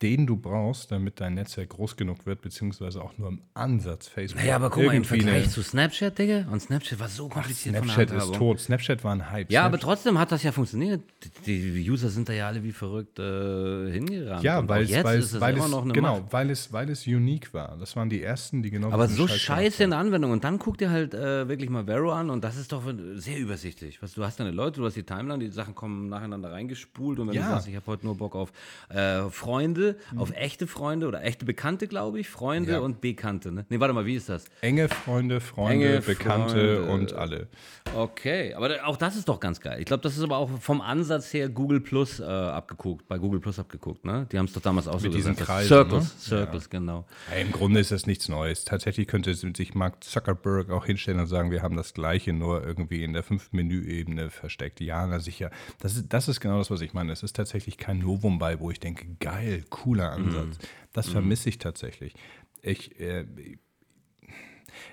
den du brauchst, damit dein Netzwerk groß genug wird, beziehungsweise auch nur im Ansatz Facebook. Naja, aber guck mal, im Vergleich zu Snapchat, Digga, und Snapchat war so kompliziert Ach, Snapchat ist tot. Snapchat war ein Hype. Ja, Snapchat aber trotzdem hat das ja funktioniert. Die User sind da ja alle wie verrückt äh, hingerannt. Ja, weil es, weil es, weil es genau, weil es, weil es unique war. Das waren die ersten, die genau Aber so scheiße in der Anwendung. Und dann guck dir halt äh, wirklich mal Vero an und das ist doch sehr übersichtlich. Was, du hast deine Leute, du hast die Timeline, die Sachen kommen nacheinander reingespult und wenn ja. du sagst, ich habe heute nur Bock auf äh, Freunde, mhm. auf echte Freunde oder echte Bekannte, glaube ich, Freunde ja. und Bekannte. Ne? Nee, warte mal, wie ist das? Enge Freunde, Freunde, Enge Bekannte Freunde. und alle. Okay, aber auch das ist doch ganz geil. Ich glaube, das ist aber auch vom Ansatz her Google Plus äh, abgeguckt, bei Google Plus abgeguckt, ne? Die haben es doch damals auch Mit so diesen gesagt. Kreisen, Circles, ne? Circles, ja. genau. Ja, Im Grunde ist das nichts Neues. Tatsächlich könnte sich Mark Zuckerberg auch hinstellen und sagen, wir haben das Gleiche, nur irgendwie in der fünften Menüebene versteckt. Ja, na sicher. Das ist, das ist genau das, was ich meine. Es ist tatsächlich kein Novum bei, wo ich denke, geil, cooler Ansatz. Mhm. Das mhm. vermisse ich tatsächlich. Ich, äh,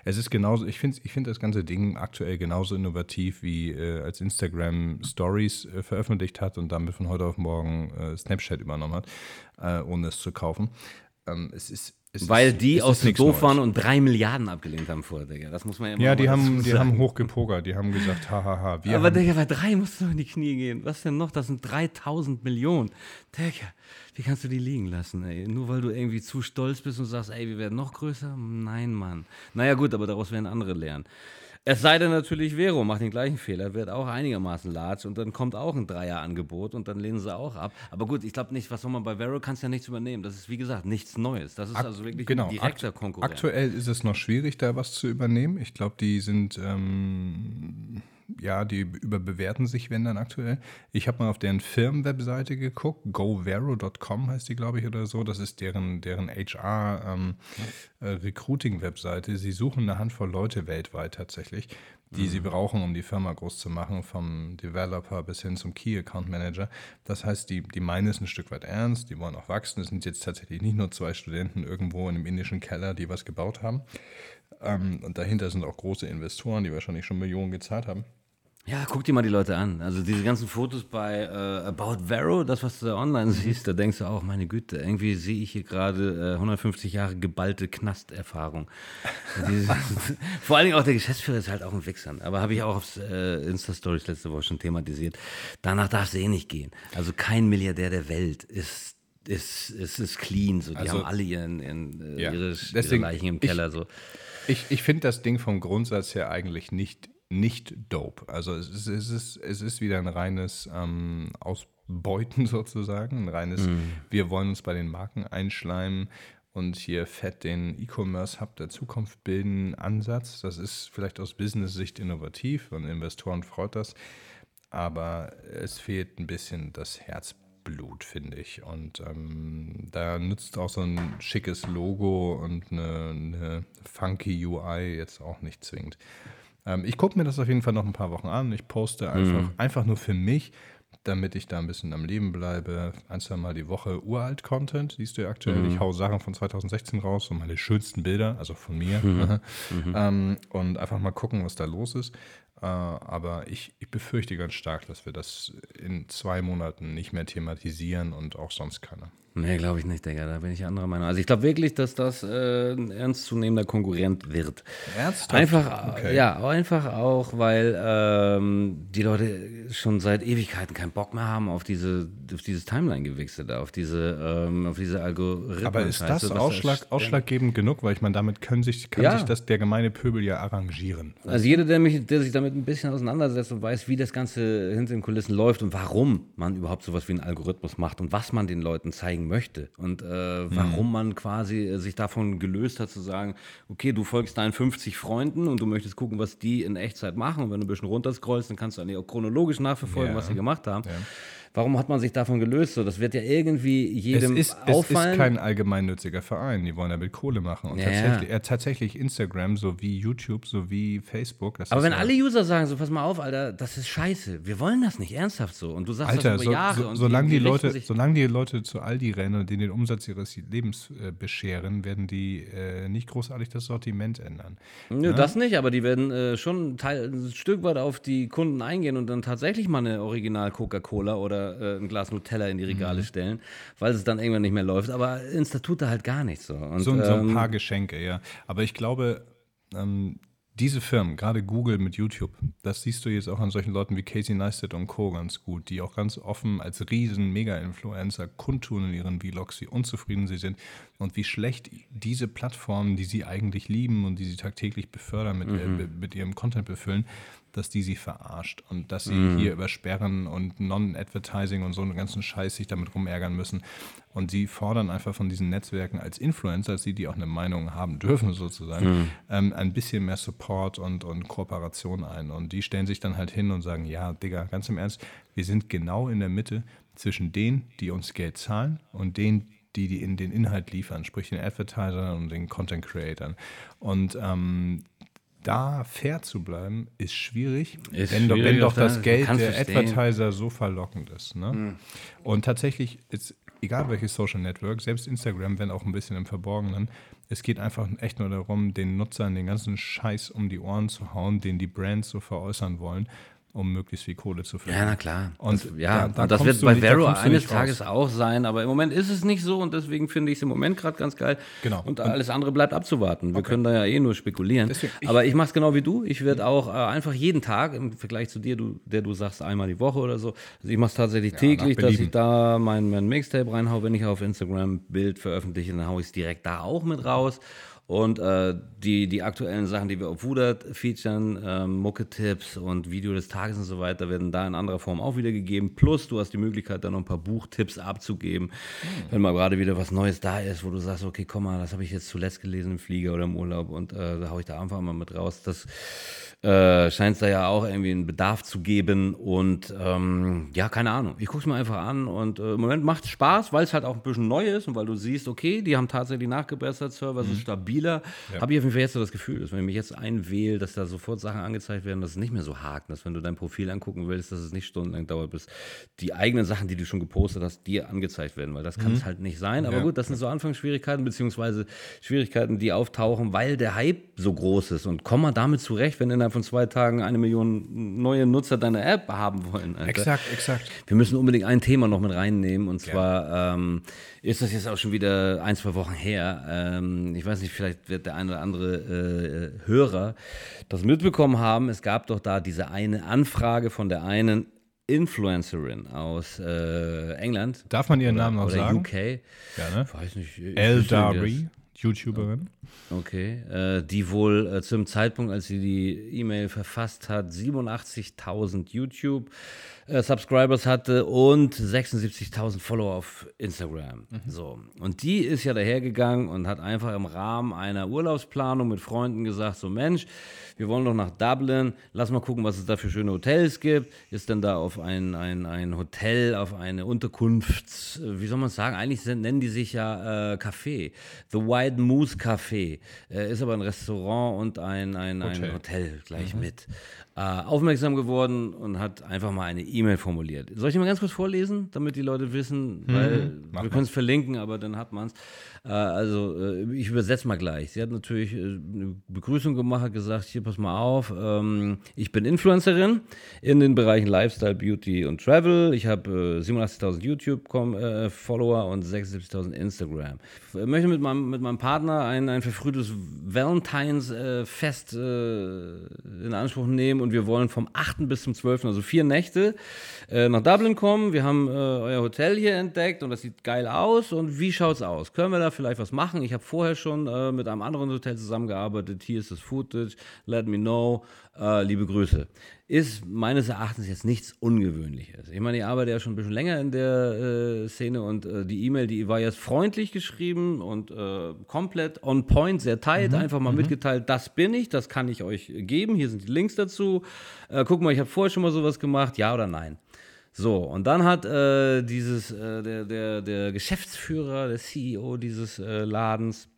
es ist genauso, ich finde ich find das ganze Ding aktuell genauso innovativ, wie äh, als Instagram Stories äh, veröffentlicht hat und damit von heute auf morgen äh, Snapchat übernommen hat, äh, ohne es zu kaufen. Ähm, es ist es Weil ist, die aus dem doof waren und drei Milliarden abgelehnt haben vorher, Digga. Das muss man ja immer Ja, die haben, die haben hochgepokert. Die haben gesagt, hahaha. Aber haben Digga, bei drei musst du in die Knie gehen. Was denn noch? Das sind 3000 Millionen. Digga, wie kannst du die liegen lassen, ey? Nur weil du irgendwie zu stolz bist und sagst, ey, wir werden noch größer? Nein, Mann. Naja, gut, aber daraus werden andere lernen. Es sei denn natürlich, Vero macht den gleichen Fehler, wird auch einigermaßen large und dann kommt auch ein Dreier-Angebot und dann lehnen sie auch ab. Aber gut, ich glaube nicht, was soll man bei Vero, kannst ja nichts übernehmen. Das ist, wie gesagt, nichts Neues. Das ist also wirklich genau. ein direkter Konkurrent. Aktuell ist es noch schwierig, da was zu übernehmen. Ich glaube, die sind ähm, ja, die überbewerten sich, wenn dann aktuell. Ich habe mal auf deren Firmenwebseite geguckt, govero.com heißt die, glaube ich, oder so. Das ist deren, deren HR-Recruiting-Webseite. Ähm, äh, sie suchen eine Handvoll Leute weltweit tatsächlich, die mhm. sie brauchen, um die Firma groß zu machen, vom Developer bis hin zum Key Account Manager. Das heißt, die, die meinen es ein Stück weit ernst, die wollen auch wachsen. Es sind jetzt tatsächlich nicht nur zwei Studenten irgendwo in einem indischen Keller, die was gebaut haben. Ähm, und dahinter sind auch große Investoren, die wahrscheinlich schon Millionen gezahlt haben. Ja, guck dir mal die Leute an. Also diese ganzen Fotos bei äh, About Vero, das, was du da online siehst, da denkst du auch, meine Güte, irgendwie sehe ich hier gerade äh, 150 Jahre geballte Knasterfahrung. vor allen Dingen auch der Geschäftsführer ist halt auch ein Wichser. Aber habe ich auch auf äh, Insta-Stories letzte Woche schon thematisiert. Danach darf es eh nicht gehen. Also kein Milliardär der Welt ist ist, ist, ist clean. So. Die also, haben alle ihren, ihren, äh, ja, ihre, ihre Leichen im Keller. Ich, so. Ich, ich finde das Ding vom Grundsatz her eigentlich nicht, nicht dope. Also es ist, es ist, es ist wieder ein reines ähm, Ausbeuten sozusagen, ein reines, mm. wir wollen uns bei den Marken einschleimen und hier fett den E-Commerce-Hub der Zukunft bilden Ansatz. Das ist vielleicht aus Business-Sicht innovativ und Investoren freut das, aber es fehlt ein bisschen das Herzblut Blut, finde ich. Und ähm, da nützt auch so ein schickes Logo und eine, eine funky UI jetzt auch nicht zwingend. Ähm, ich gucke mir das auf jeden Fall noch ein paar Wochen an. Ich poste einfach, mhm. einfach nur für mich, damit ich da ein bisschen am Leben bleibe. Ein, zwei Mal die Woche uralt Content, siehst du ja aktuell. Mhm. Ich hau Sachen von 2016 raus, so meine schönsten Bilder, also von mir. Mhm. mhm. ähm, und einfach mal gucken, was da los ist. Äh, aber ich, ich befürchte ganz stark, dass wir das in zwei Monaten nicht mehr thematisieren und auch sonst keiner. Nee, glaube ich nicht, Digga. Da bin ich anderer Meinung. Also ich glaube wirklich, dass das äh, ein ernstzunehmender Konkurrent wird. Ernsthaft? Einfach, Okay. ja, einfach auch, weil ähm, die Leute schon seit Ewigkeiten keinen Bock mehr haben auf diese, auf dieses Timeline-Gewichse da, auf diese, ähm, auf diese Algorithmen. Aber ist das Ausschlag, ausschlaggebend genug? Weil ich meine, damit können sich, kann Ja. sich das der gemeine Pöbel ja arrangieren. Also jeder, der, mich, der sich damit ein bisschen auseinandersetzt und weiß, wie das Ganze hinter den Kulissen läuft und warum man überhaupt sowas wie einen Algorithmus macht und was man den Leuten zeigen möchte und äh, warum man quasi äh, sich davon gelöst hat zu sagen, okay, du folgst deinen 50 Freunden und du möchtest gucken, was die in Echtzeit machen und wenn du ein bisschen runterscrollst, dann kannst du eigentlich auch chronologisch nachverfolgen, Ja. was sie gemacht haben. Warum hat man sich davon gelöst? So, das wird ja irgendwie Es jedem ist, es ist auffallen. kein allgemeinnütziger Verein. Die wollen damit Kohle machen. Und Ja, tatsächlich, ja. äh, tatsächlich Instagram sowie YouTube sowie Facebook. Aber ist wenn ja, alle User sagen, so pass mal auf, Alter, das ist scheiße, wir wollen das nicht ernsthaft so und du sagst Alter, das so, über Jahre so, und solange, die richten Leute, solange die Leute zu Aldi rennen und denen den Umsatz ihres Lebens äh, bescheren, werden die äh, nicht großartig das Sortiment ändern. Nö, das nicht, aber die werden äh, schon ein, Teil, ein Stück weit auf die Kunden eingehen und dann tatsächlich mal eine Original Coca-Cola oder äh, ein Glas Nutella in die Regale Mhm. stellen, weil es dann irgendwann nicht mehr läuft. Aber Insta tut da halt gar nichts so. Und, So, so ein ähm, paar Geschenke, ja. Aber ich glaube, ähm, diese Firmen, gerade Google mit YouTube, das siehst du jetzt auch an solchen Leuten wie Casey Neistat und Co. ganz gut, die auch ganz offen als riesen Mega-Influencer kundtun in ihren Vlogs, wie unzufrieden sie sind und wie schlecht diese Plattformen, die sie eigentlich lieben und die sie tagtäglich befördern, mit, äh, be- mit ihrem Content befüllen, dass die sie verarscht und dass sie hier übersperren und Non-Advertising und so einen ganzen Scheiß sich damit rumärgern müssen. Und sie fordern einfach von diesen Netzwerken als Influencer, als sie, die auch eine Meinung haben dürfen sozusagen, ähm, ein bisschen mehr Support und, und Kooperation ein. Und die stellen sich dann halt hin und sagen, ja, Digga, ganz im Ernst, wir sind genau in der Mitte zwischen denen, die uns Geld zahlen und denen, die, die in den Inhalt liefern, sprich den Advertisern und den Content Creatern. Und ähm, da fair zu bleiben, ist schwierig, Ist wenn, doch- wenn schwierig doch das Geld der verstehen. Advertiser so verlockend ist. Ne? Und tatsächlich ist, egal welches Social Network, selbst Instagram, wenn auch ein bisschen im Verborgenen, es geht einfach echt nur darum, den Nutzern den ganzen Scheiß um die Ohren zu hauen, den die Brands so veräußern wollen, um möglichst viel Kohle zu verdienen. Ja, na klar. Und das, ja, da- da und das wird bei nicht- Vero eines Tages auch sein, aber im Moment ist es nicht so und deswegen finde ich es im Moment gerade ganz geil. Genau. Und alles andere bleibt abzuwarten. Wir können da ja eh nur spekulieren. Deswegen, ich- aber ich mache es genau wie du. Ich werde auch äh, einfach jeden Tag im Vergleich zu dir, du, der du sagst einmal die Woche oder so. Also ich mache es tatsächlich täglich, nach dass ich da mein, mein Mixtape reinhau. Wenn ich auf Instagram ein Bild veröffentliche, dann haue ich es direkt da auch mit raus. Und äh, die, die aktuellen Sachen, die wir auf Wudert featuren, ähm, Mucke-Tipps und Video des Tages und so weiter, werden da in anderer Form auch wieder gegeben. Plus, du hast die Möglichkeit, da noch ein paar Buchtipps abzugeben, wenn mal gerade wieder was Neues da ist, wo du sagst, okay, komm mal, das habe ich jetzt zuletzt gelesen im Flieger oder im Urlaub und äh, da haue ich da einfach mal mit raus. Das äh, scheint es da ja auch irgendwie einen Bedarf zu geben und ähm, ja, keine Ahnung. Ich gucke es mir einfach an und äh, im Moment macht es Spaß, weil es halt auch ein bisschen neu ist und weil du siehst, okay, die haben tatsächlich nachgebessert, Server Mhm. ist stabiler. Habe ich auf jeden Fall jetzt so das Gefühl, dass wenn ich mich jetzt einwähle, dass da sofort Sachen angezeigt werden, dass es nicht mehr so hakt, dass wenn du dein Profil angucken willst, dass es nicht stundenlang dauert, bis die eigenen Sachen, die du schon gepostet hast, dir angezeigt werden, weil das kann es halt nicht sein. Aber Mhm. Ja. gut, das sind so Anfangsschwierigkeiten, beziehungsweise Schwierigkeiten, die auftauchen, weil der Hype so groß ist. Und komm mal damit zurecht, wenn innerhalb von zwei Tagen eine Million neue Nutzer deine App haben wollen. Alter. Exakt, exakt. Wir müssen unbedingt ein Thema noch mit reinnehmen. Und zwar ähm, ist das jetzt auch schon wieder ein, zwei Wochen her. Ähm, ich weiß nicht, vielleicht wird der ein oder andere äh, Hörer das mitbekommen haben. Es gab doch da diese eine Anfrage von der einen Influencerin aus äh, England. Darf man ihren Namen noch oder sagen? UK. Ja, ne? Weiß nicht. ich El Dari, YouTuberin. Okay, äh, die wohl äh, zum Zeitpunkt, als sie die E-Mail verfasst hat, 87.000 YouTube-Subscribers hatte und 76.000 Follower auf Instagram. So. Und die ist ja dahergegangen und hat einfach im Rahmen einer Urlaubsplanung mit Freunden gesagt: So, Mensch, wir wollen doch nach Dublin, lass mal gucken, was es da für schöne Hotels gibt. Ist denn da auf ein, ein, ein Hotel, auf eine Unterkunft, wie soll man es sagen? Eigentlich sind, nennen die sich ja äh, Café. The White Moose Café. Äh, ist aber ein Restaurant und ein, ein, ein Hotel. Hotel gleich mhm. mit. Äh, aufmerksam geworden und hat einfach mal eine E-Mail formuliert. Soll ich die mal ganz kurz vorlesen, damit die Leute wissen? Mhm. Weil wir können es verlinken, aber dann hat man es. Äh, also, äh, ich übersetze mal gleich. Sie hat natürlich äh, eine Begrüßung gemacht, hat gesagt: Hier, pass mal auf, ähm, ich bin Influencerin in den Bereichen Lifestyle, Beauty und Travel. Ich habe 87.000 YouTube-Follower und 76.000 Instagram. Ich möchte mit meinem, mit meinem Partner ein, ein verfrühtes Valentines-Fest in Anspruch nehmen und wir wollen vom 8. bis zum 12., also vier Nächte, nach Dublin kommen. Wir haben euer Hotel hier entdeckt und das sieht geil aus. Und wie schaut es aus? Können wir da vielleicht was machen? Ich habe vorher schon äh, mit einem anderen Hotel zusammengearbeitet. Hier ist das Footage. Let me know. Äh, liebe Grüße. Ist meines Erachtens jetzt nichts Ungewöhnliches. Ich meine, ich arbeite ja schon ein bisschen länger in der äh, Szene und äh, die E-Mail, die war jetzt freundlich geschrieben und äh, komplett on point, sehr tight. Mhm. Einfach mal mhm. mitgeteilt, das bin ich, das kann ich euch geben. Hier sind die Links dazu. Äh, guck mal, ich habe vorher schon mal sowas gemacht. Ja oder nein? So, und dann hat äh, dieses, äh, der, der, der Geschäftsführer, der CEO dieses äh, Ladens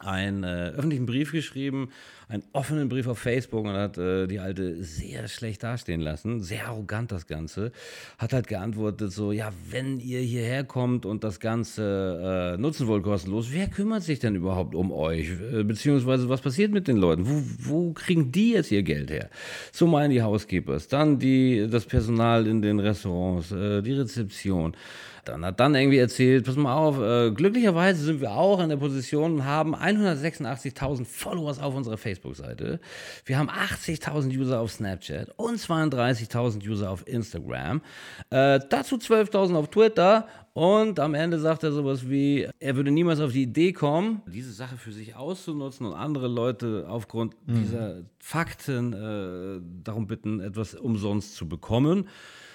einen äh, öffentlichen Brief geschrieben, einen offenen Brief auf Facebook und hat äh, die Alte sehr schlecht dastehen lassen, sehr arrogant das Ganze, hat halt geantwortet so, ja, wenn ihr hierher kommt und das Ganze äh, nutzen wollt kostenlos, wer kümmert sich denn überhaupt um euch? Äh, beziehungsweise was passiert mit den Leuten? Wo, wo kriegen die jetzt ihr Geld her? So meinen die Housekeepers, dann die, das Personal in den Restaurants, äh, die Rezeption dann hat dann irgendwie erzählt, pass mal auf, äh, glücklicherweise sind wir auch in der Position und haben 186.000 Followers auf unserer Facebook-Seite. Wir haben 80.000 User auf Snapchat und 32.000 User auf Instagram. Äh, dazu 12.000 auf Twitter und am Ende sagt er sowas wie, er würde niemals auf die Idee kommen, diese Sache für sich auszunutzen und andere Leute aufgrund mhm. dieser Fakten äh, darum bitten, etwas umsonst zu bekommen.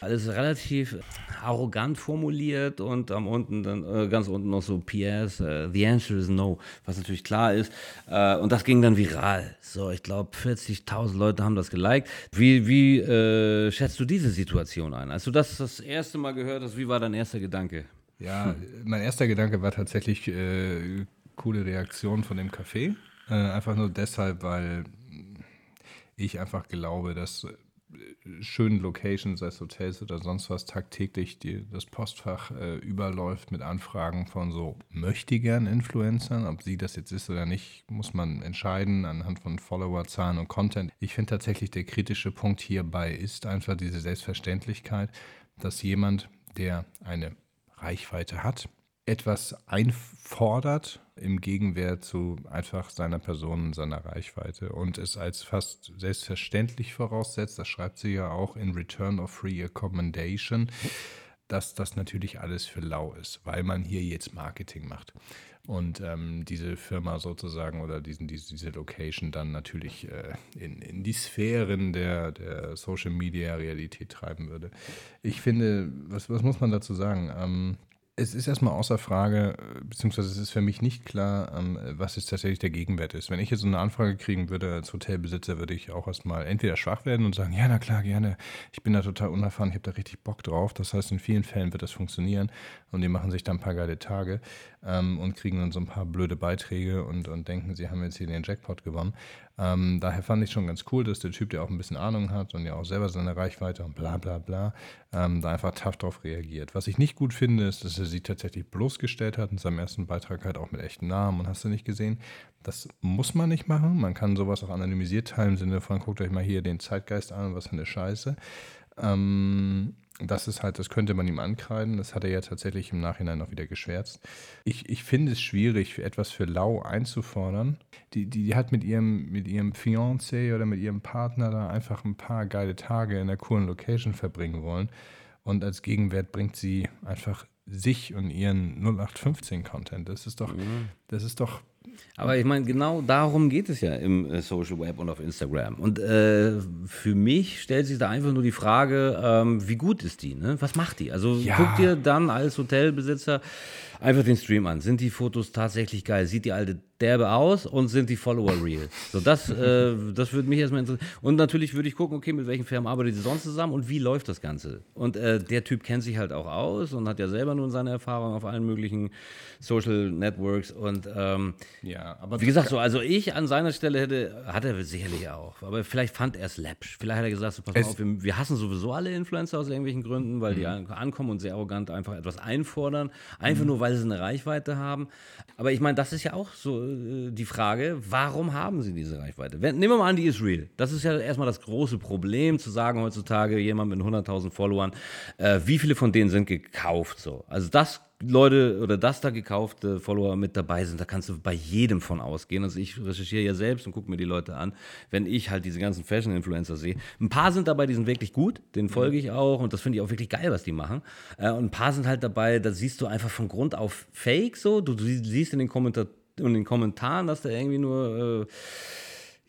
Alles relativ arrogant formuliert und am unten dann äh, ganz unten noch so PS, uh, the answer is no, was natürlich klar ist. Äh, und das ging dann viral. So, ich glaube 40.000 Leute haben das geliked. Wie, wie äh, schätzt du diese Situation ein? Als du das das erste Mal gehört hast, wie war dein erster Gedanke? Ja, mein erster Gedanke war tatsächlich äh, coole Reaktion von dem Café. Äh, einfach nur deshalb, weil ich einfach glaube, dass schönen Locations, sei es Hotels oder sonst was, tagtäglich die, das Postfach äh, überläuft mit Anfragen von so möchtegern Influencern. Ob sie das jetzt ist oder nicht, muss man entscheiden anhand von Followerzahlen und Content. Ich finde tatsächlich, der kritische Punkt hierbei ist einfach diese Selbstverständlichkeit, dass jemand, der eine Reichweite hat, etwas einfordert im Gegenwert zu einfach seiner Person und seiner Reichweite und es als fast selbstverständlich voraussetzt, das schreibt sie ja auch in Return of Free Accommodation, dass das natürlich alles für lau ist, weil man hier jetzt Marketing macht und ähm, diese Firma sozusagen oder diesen, diese, diese Location dann natürlich äh, in, in die Sphären der, der Social Media Realität treiben würde. Ich finde, was, was muss man dazu sagen? Ähm, es ist erstmal außer Frage, beziehungsweise es ist für mich nicht klar, ähm, was jetzt tatsächlich der Gegenwert ist. Wenn ich jetzt so eine Anfrage kriegen würde als Hotelbesitzer, würde ich auch erstmal entweder schwach werden und sagen, ja, na klar, gerne, ich bin da total unerfahren, ich habe da richtig Bock drauf. Das heißt, in vielen Fällen wird das funktionieren und die machen sich dann ein paar geile Tage ähm, und kriegen dann so ein paar blöde Beiträge und, und denken, sie haben jetzt hier den Jackpot gewonnen. Ähm, daher fand ich schon ganz cool, dass der Typ, der auch ein bisschen Ahnung hat und ja auch selber seine Reichweite und bla bla bla, ähm, da einfach tough drauf reagiert. Was ich nicht gut finde, ist, dass er sie tatsächlich bloßgestellt hat in seinem ersten Beitrag halt auch mit echten Namen und hast du nicht gesehen. Das muss man nicht machen. Man kann sowas auch anonymisiert teilen im Sinne von, guckt euch mal hier den Zeitgeist an, was für eine Scheiße. Ähm, das ist halt, das könnte man ihm ankreiden. Das hat er ja tatsächlich im Nachhinein auch wieder geschwärzt. Ich, ich finde es schwierig, etwas für Lau einzufordern. Die, die, die hat mit ihrem, mit ihrem Fiancé oder mit ihrem Partner da einfach ein paar geile Tage in einer coolen Location verbringen wollen. Und als Gegenwert bringt sie einfach sich und ihren 0815-Content. Das ist doch, mhm. das ist doch aber ich meine, genau darum geht es ja im äh, Social Web und auf Instagram. Und äh, für mich stellt sich da einfach nur die Frage, ähm, wie gut ist die? Ne? Was macht die? Also ja. guck dir dann als Hotelbesitzer einfach den Stream an. Sind die Fotos tatsächlich geil? Sieht die alte derbe aus und sind die Follower real? So, das, äh, das würde mich erstmal interessieren. Und natürlich würde ich gucken, okay, mit welchen Firmen arbeitet sie sonst zusammen und wie läuft das Ganze? Und äh, der Typ kennt sich halt auch aus und hat ja selber nun seine Erfahrung auf allen möglichen Social Networks und ähm, Ja, aber Wie gesagt, so, also ich an seiner Stelle hätte, hat er sicherlich auch. Aber vielleicht fand er es läppsch. Vielleicht hat er gesagt, so, pass mal auf, wir, wir hassen sowieso alle Influencer aus irgendwelchen Gründen, weil die Mhm. an- ankommen und sehr arrogant einfach etwas einfordern. Einfach nur, weil sie eine Reichweite haben. Aber ich meine, das ist ja auch so äh, die Frage, warum haben sie diese Reichweite? Wenn, nehmen wir mal an, die ist real. Das ist ja erstmal das große Problem, zu sagen heutzutage, jemand mit 100.000 Followern, äh, wie viele von denen sind gekauft so. Also das Leute oder dass da gekaufte Follower mit dabei sind, da kannst du bei jedem von ausgehen. Also ich recherchiere ja selbst und gucke mir die Leute an, wenn ich halt diese ganzen Fashion-Influencer sehe. Ein paar sind dabei, die sind wirklich gut, denen folge ich auch und das finde ich auch wirklich geil, was die machen. Äh, Und ein paar sind halt dabei, da siehst du einfach von Grund auf Fake so. Du, du siehst in den, Kommentar in den Kommentaren, dass da irgendwie nur... Äh,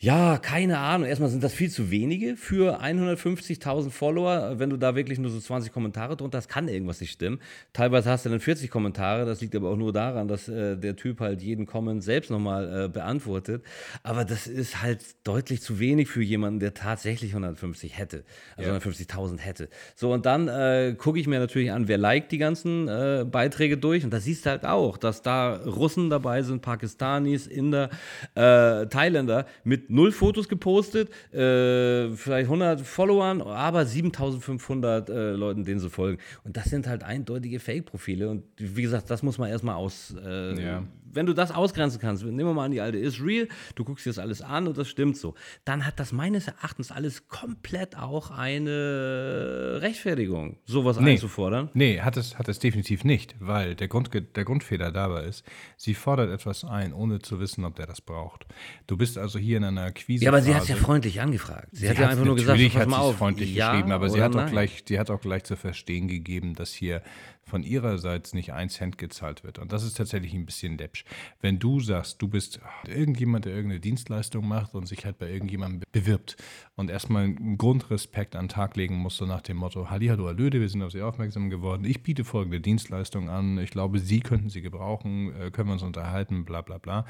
ja, keine Ahnung. Erstmal sind das viel zu wenige für 150.000 Follower. Wenn du da wirklich nur so 20 Kommentare drunter hast, kann irgendwas nicht stimmen. Teilweise hast du dann 40 Kommentare. Das liegt aber auch nur daran, dass äh, der Typ halt jeden Comment selbst nochmal äh, beantwortet. Aber das ist halt deutlich zu wenig für jemanden, der tatsächlich 150 hätte. Also 150.000 hätte. So, und dann äh, gucke ich mir natürlich an, wer liked die ganzen äh, Beiträge durch. Und da siehst du halt auch, dass da Russen dabei sind, Pakistanis, Inder, äh, Thailänder mit null Fotos gepostet, äh, vielleicht 100 Followern, aber 7500 äh, Leuten, denen sie folgen. Und das sind halt eindeutige Fake-Profile. Und wie gesagt, das muss man erstmal aus. Äh, Ja. Wenn du das ausgrenzen kannst, nehmen wir mal an, die alte ist real, du guckst dir das alles an und das stimmt so, dann hat das meines Erachtens alles komplett auch eine Rechtfertigung, sowas Nee. einzufordern. Nee, hat es, hat es definitiv nicht, weil der, Grund, der Grundfehler dabei ist, sie fordert etwas ein, ohne zu wissen, ob der das braucht. Du bist also hier in einer Quise. Ja, aber sie hat es ja freundlich angefragt. Sie, hat ja einfach nur gesagt, pass hat mal sie es auf. freundlich ja geschrieben, aber sie hat, auch nein. gleich, sie hat auch gleich zu verstehen gegeben, dass hier von ihrerseits nicht ein Cent gezahlt wird. Und das ist tatsächlich ein bisschen läppsch. Wenn du sagst, du bist irgendjemand, der irgendeine Dienstleistung macht und sich halt bei irgendjemandem bewirbt und erstmal einen Grundrespekt an den Tag legen musst, so nach dem Motto, Hallihallo, Hallöde, wir sind auf Sie aufmerksam geworden, ich biete folgende Dienstleistung an, ich glaube, Sie könnten sie gebrauchen, äh, können wir uns unterhalten, bla bla bla.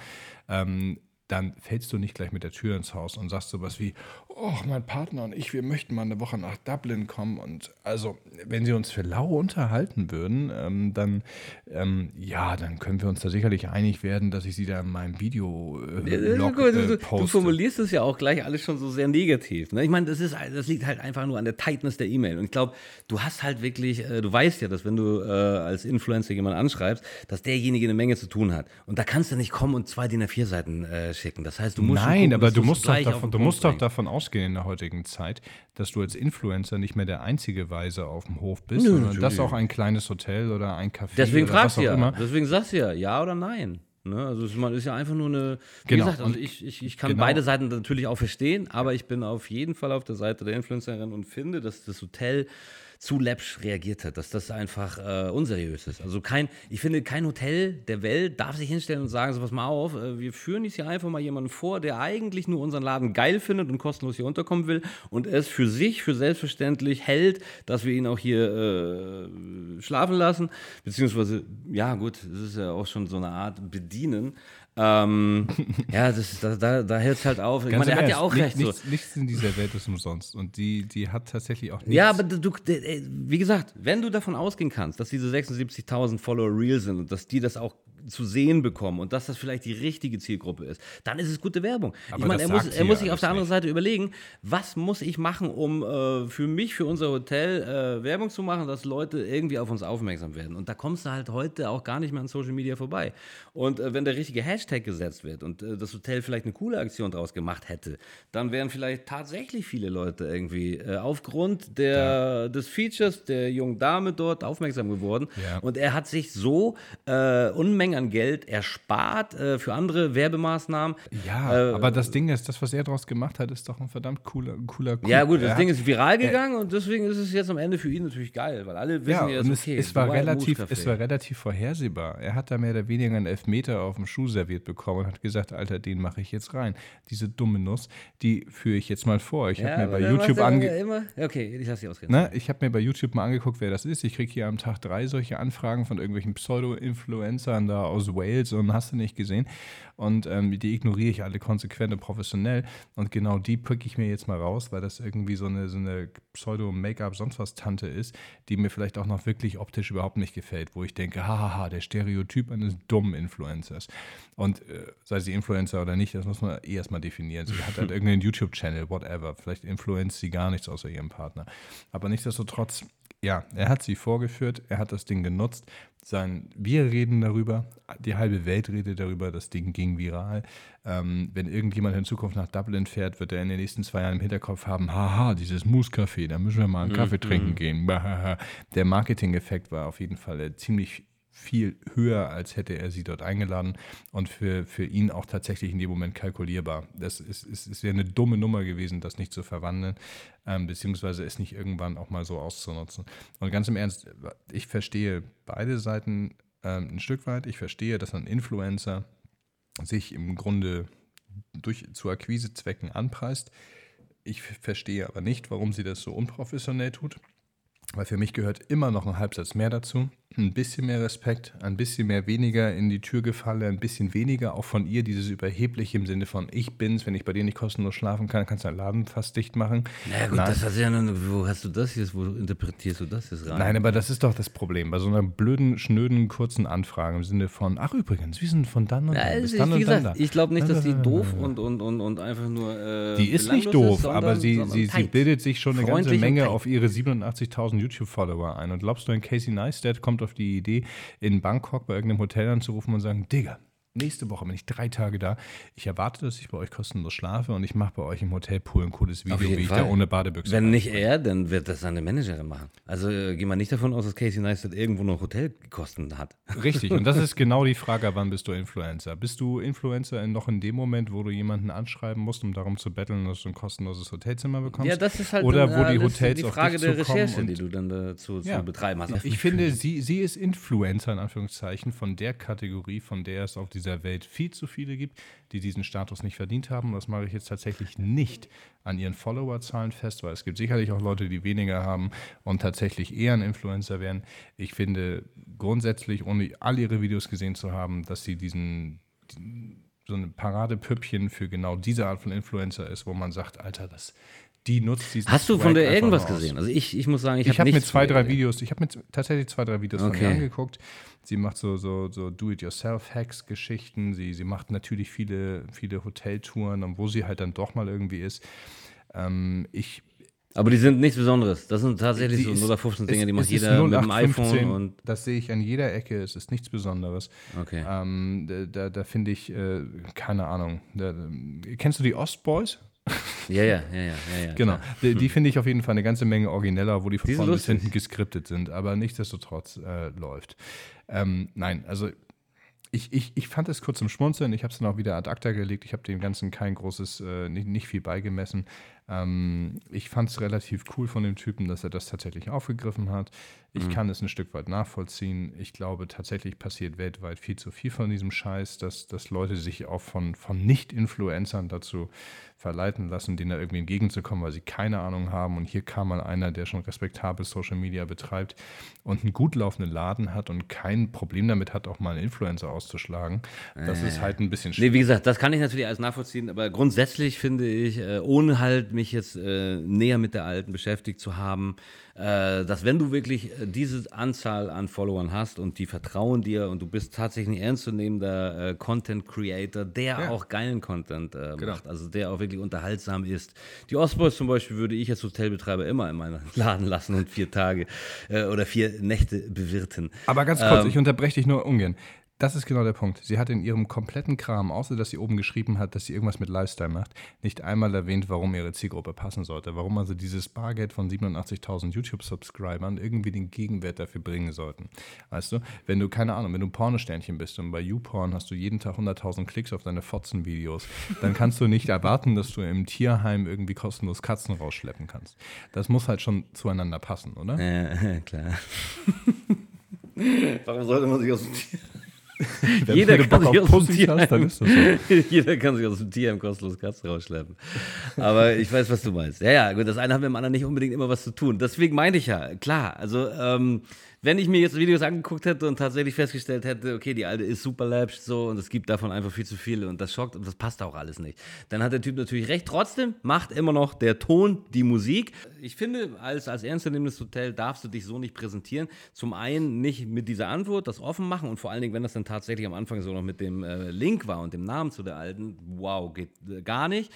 Ähm, dann fällst du nicht gleich mit der Tür ins Haus und sagst sowas wie, oh, mein Partner und ich, wir möchten mal eine Woche nach Dublin kommen. Und also, wenn sie uns für lau unterhalten würden, ähm, dann, ähm, ja, dann können wir uns da sicherlich einig werden, dass ich sie da in meinem Video äh, Ja, gut. Äh, du, du formulierst es ja auch gleich alles schon so sehr negativ. Ne? Ich meine, das, ist, das liegt halt einfach nur an der Tightness der E-Mail. Und ich glaube, du hast halt wirklich, äh, du weißt ja, dass wenn du äh, als Influencer jemanden anschreibst, dass derjenige eine Menge zu tun hat. Und da kannst du nicht kommen und zwei DIN A4-Seiten äh, schicken. Das heißt, du musst. Nein, gucken, aber du musst, doch davon, du musst doch davon ausgehen in der heutigen Zeit, dass du als Influencer nicht mehr der einzige Weise auf dem Hof bist, Nö, sondern dass auch ein kleines Hotel oder ein Café Deswegen oder fragst was auch ja. immer. Deswegen sagst du ja, ja oder nein. Ne? Also es ist ja einfach nur eine. Wie Genau. gesagt, also ich, ich, ich kann genau. beide Seiten natürlich auch verstehen, aber ich bin auf jeden Fall auf der Seite der Influencerin und finde, dass das Hotel zu läppsch reagiert hat, dass das einfach äh, unseriös ist. Also kein, ich finde, kein Hotel der Welt darf sich hinstellen und sagen, so pass mal auf, äh, wir führen jetzt hier einfach mal jemanden vor, der eigentlich nur unseren Laden geil findet und kostenlos hier unterkommen will und es für sich für selbstverständlich hält, dass wir ihn auch hier äh, schlafen lassen, beziehungsweise, ja gut, das ist ja auch schon so eine Art Bedienen. Ähm, ja, das, da, da, da hört es halt auf. Ich Ganz meine, er hat ja auch recht. So. Nichts, nichts in dieser Welt ist umsonst. Und die, die hat tatsächlich auch nichts. Ja, aber du, du- äh, wie gesagt, wenn du davon ausgehen kannst, dass diese 76.000 Follower real sind und dass die das auch zu sehen bekommen und dass das vielleicht die richtige Zielgruppe ist, dann ist es gute Werbung. Aber ich meine, er muss, er muss ja sich auf der anderen nicht. Seite überlegen, was muss ich machen, um äh, für mich, für unser Hotel äh, Werbung zu machen, dass Leute irgendwie auf uns aufmerksam werden. Und da kommst du halt heute auch gar nicht mehr an Social Media vorbei. Und äh, wenn der richtige Hashtag gesetzt wird und äh, das Hotel vielleicht eine coole Aktion draus gemacht hätte, dann wären vielleicht tatsächlich viele Leute irgendwie äh, aufgrund der, des Features der jungen Dame dort aufmerksam geworden. Ja. Und er hat sich so äh, Unmengen an Geld erspart äh, für andere Werbemaßnahmen. Ja, Äh, aber das Ding ist, das, was er daraus gemacht hat, ist doch ein verdammt cooler, cooler Coup. Ja, gut, das Er Ding ist viral gegangen und deswegen ist es jetzt am Ende für ihn natürlich geil, weil alle wissen Ja, jetzt, und es, okay, es, war Dubai relativ, es war relativ vorhersehbar. Er hat da mehr oder weniger einen Elfmeter auf dem Schuh serviert bekommen und hat gesagt, Alter, den mache ich jetzt rein. Diese dumme Nuss, die führe ich jetzt mal vor. Ich ja, habe mir bei YouTube machst du ange immer, ja, Okay, ich lasse dich ausreden. Ne, ich habe mir bei YouTube mal angeguckt, wer das ist. Ich kriege hier am Tag drei solche Anfragen von irgendwelchen Pseudo-Influencern da aus Wales und hast du nicht gesehen. Und ähm, die ignoriere ich alle konsequent und professionell. Und genau die pücke ich mir jetzt mal raus, weil das irgendwie so eine, so eine Pseudo-Make-up, sonst was Tante ist, die mir vielleicht auch noch wirklich optisch überhaupt nicht gefällt, wo ich denke, hahaha, der Stereotyp eines dummen Influencers. Und äh, sei sie Influencer oder nicht, das muss man eh erstmal definieren. Sie hat halt irgendeinen YouTube-Channel, whatever. Vielleicht influenzt sie gar nichts außer ihrem Partner. Aber nichtsdestotrotz ja, er hat sie vorgeführt, er hat das Ding genutzt. Sein, wir reden darüber, die halbe Welt redet darüber, das Ding ging viral. Ähm, wenn irgendjemand in Zukunft nach Dublin fährt, wird er in den nächsten zwei Jahren im Hinterkopf haben, haha, dieses Mousse-Café, da müssen wir mal einen Kaffee -hmm. trinken gehen. Der Marketing-Effekt war auf jeden Fall äh, ziemlich viel höher, als hätte er sie dort eingeladen und für, für ihn auch tatsächlich in dem Moment kalkulierbar. Das ist, ist, ist wäre eine dumme Nummer gewesen, das nicht zu verwandeln, ähm, beziehungsweise es nicht irgendwann auch mal so auszunutzen. Und ganz im Ernst, ich verstehe beide Seiten ähm, ein Stück weit. Ich verstehe, dass ein Influencer sich im Grunde durch, zu Akquisezwecken anpreist. Ich verstehe aber nicht, warum sie das so unprofessionell tut, weil für mich gehört immer noch ein Halbsatz mehr dazu ein bisschen mehr Respekt, ein bisschen mehr weniger in die Tür gefallen, ein bisschen weniger auch von ihr dieses Überhebliche im Sinne von ich bin's, wenn ich bei dir nicht kostenlos schlafen kann, kannst du deinen Laden fast dicht machen. Na gut, Nein. das hast ja nur, wo hast du das jetzt, wo interpretierst du das jetzt rein? Nein, aber das ist doch das Problem, bei so einer blöden, schnöden, kurzen Anfrage im Sinne von, ach übrigens, wir sind von dann und dann ja, bis dann und gesagt, dann da. Ich glaube nicht, dass die doof und, und, und, und einfach nur äh, Die ist nicht doof, ist, sondern, aber sie, sie, sie bildet sich schon eine ganze Menge auf ihre 87.000 YouTube-Follower ein. Und glaubst du, ein Casey Neistat kommt auf die Idee, in Bangkok bei irgendeinem Hotel anzurufen und sagen, Digga, nächste Woche bin ich drei Tage da. Ich erwarte, dass ich bei euch kostenlos schlafe und ich mache bei euch im Hotelpool ein cooles Video, wie ich Fall. da ohne Badebüchse Wenn nicht er, dann wird das seine Managerin machen. Also äh, gehen wir nicht davon aus, dass Casey Neistat irgendwo noch Hotelkosten hat. Richtig, und das ist genau die Frage, wann bist du Influencer? Bist du Influencer in, noch in dem Moment, wo du jemanden anschreiben musst, um darum zu betteln, dass du ein kostenloses Hotelzimmer bekommst? Ja, das ist halt Oder dann, wo die Hotels die Frage der Recherche, die du dann dazu ja. zu betreiben hast. Ich finde, sie, sie ist Influencer in Anführungszeichen von der Kategorie, von der es auf dieser Welt viel zu viele gibt, die diesen Status nicht verdient haben. Das mache ich jetzt tatsächlich nicht an ihren Followerzahlen fest, weil es gibt sicherlich auch Leute, die weniger haben und tatsächlich eher ein Influencer werden. Ich finde grundsätzlich, ohne all ihre Videos gesehen zu haben, dass sie diesen, so ein Paradepüppchen für genau diese Art von Influencer ist, wo man sagt, Alter, das, die nutzt diesen Hast du von der irgendwas gesehen? Also ich, ich muss sagen, ich, ich habe hab mir zwei, drei Videos, ich habe mir tatsächlich zwei, drei Videos okay. von ihr angeguckt. Sie macht so, so, so Do-it-yourself-Hacks-Geschichten. Sie, sie macht natürlich viele, viele Hoteltouren, wo sie halt dann doch mal irgendwie ist. Ähm, ich aber die sind nichts Besonderes. Das sind tatsächlich so 0 15 Dinge, die macht jeder mit dem iPhone. Und das sehe ich an jeder Ecke. Es ist nichts Besonderes. Okay. Ähm, da da, da finde ich, äh, keine Ahnung. Da, kennst du die Ostboys? Ja, ja, ja, ja. ja, genau. Die, die finde ich auf jeden Fall eine ganze Menge origineller, wo die von vorne bis hinten geskriptet sind, aber nichtsdestotrotz äh, läuft. Ähm, nein, also ich, ich, ich fand es kurz zum Schmunzeln. Ich habe es dann auch wieder ad acta gelegt. Ich habe dem Ganzen kein großes, äh, nicht, nicht viel beigemessen. Ähm, ich fand es relativ cool von dem Typen, dass er das tatsächlich aufgegriffen hat. Ich mhm. kann es ein Stück weit nachvollziehen. Ich glaube, tatsächlich passiert weltweit viel zu viel von diesem Scheiß, dass, dass Leute sich auch von, von Nicht-Influencern dazu verleiten lassen, denen da irgendwie entgegenzukommen, weil sie keine Ahnung haben. Und hier kam mal einer, der schon respektabel Social Media betreibt und einen gut laufenden Laden hat und kein Problem damit hat, auch mal einen Influencer auszuschlagen. Das äh. ist halt ein bisschen schwierig. Nee, wie gesagt, das kann ich natürlich alles nachvollziehen, aber grundsätzlich finde ich, äh, ohne halt mich jetzt äh, näher mit der Alten beschäftigt zu haben, äh, dass wenn du wirklich äh, diese Anzahl an Followern hast und die vertrauen dir und du bist tatsächlich ein ernstzunehmender äh, Content Creator, der ja. auch geilen Content äh, genau. macht, also der auch wirklich unterhaltsam ist. Die Ostboys zum Beispiel würde ich als Hotelbetreiber immer in meinen Laden lassen und vier Tage äh, oder vier Nächte bewirten. Aber ganz kurz, ähm, ich unterbreche dich nur ungern. Das ist genau der Punkt. Sie hat in ihrem kompletten Kram, außer dass sie oben geschrieben hat, dass sie irgendwas mit Lifestyle macht, nicht einmal erwähnt, warum ihre Zielgruppe passen sollte. Warum also dieses Bargeld von 87.000 YouTube-Subscribern irgendwie den Gegenwert dafür bringen sollten. Weißt du, wenn du, keine Ahnung, wenn du Pornosternchen bist und bei YouPorn hast du jeden Tag 100.000 Klicks auf deine Fotzen-Videos, dann kannst du nicht erwarten, dass du im Tierheim irgendwie kostenlos Katzen rausschleppen kannst. Das muss halt schon zueinander passen, oder? Ja, klar. Warum sollte man sich aus dem Tier jeder, kann sich aus dem Tierheim, hast, so. jeder kann sich aus dem Tierheim kostenlos Katzen rausschleppen. Aber ich weiß, was du meinst. Ja, ja, gut, das eine hat mit dem anderen nicht unbedingt immer was zu tun. Deswegen meinte ich ja, klar, also ähm, wenn ich mir jetzt Videos angeguckt hätte und tatsächlich festgestellt hätte, okay, die alte ist super läppisch so und es gibt davon einfach viel zu viele und das schockt und das passt auch alles nicht, dann hat der Typ natürlich recht. Trotzdem macht immer noch der Ton die Musik. Ich finde, als, als ernstzunehmendes Hotel darfst du dich so nicht präsentieren. Zum einen nicht mit dieser Antwort, das offen machen und vor allen Dingen, wenn das dann tatsächlich am Anfang so noch mit dem äh, Link war und dem Namen zu der alten, wow, geht äh, gar nicht.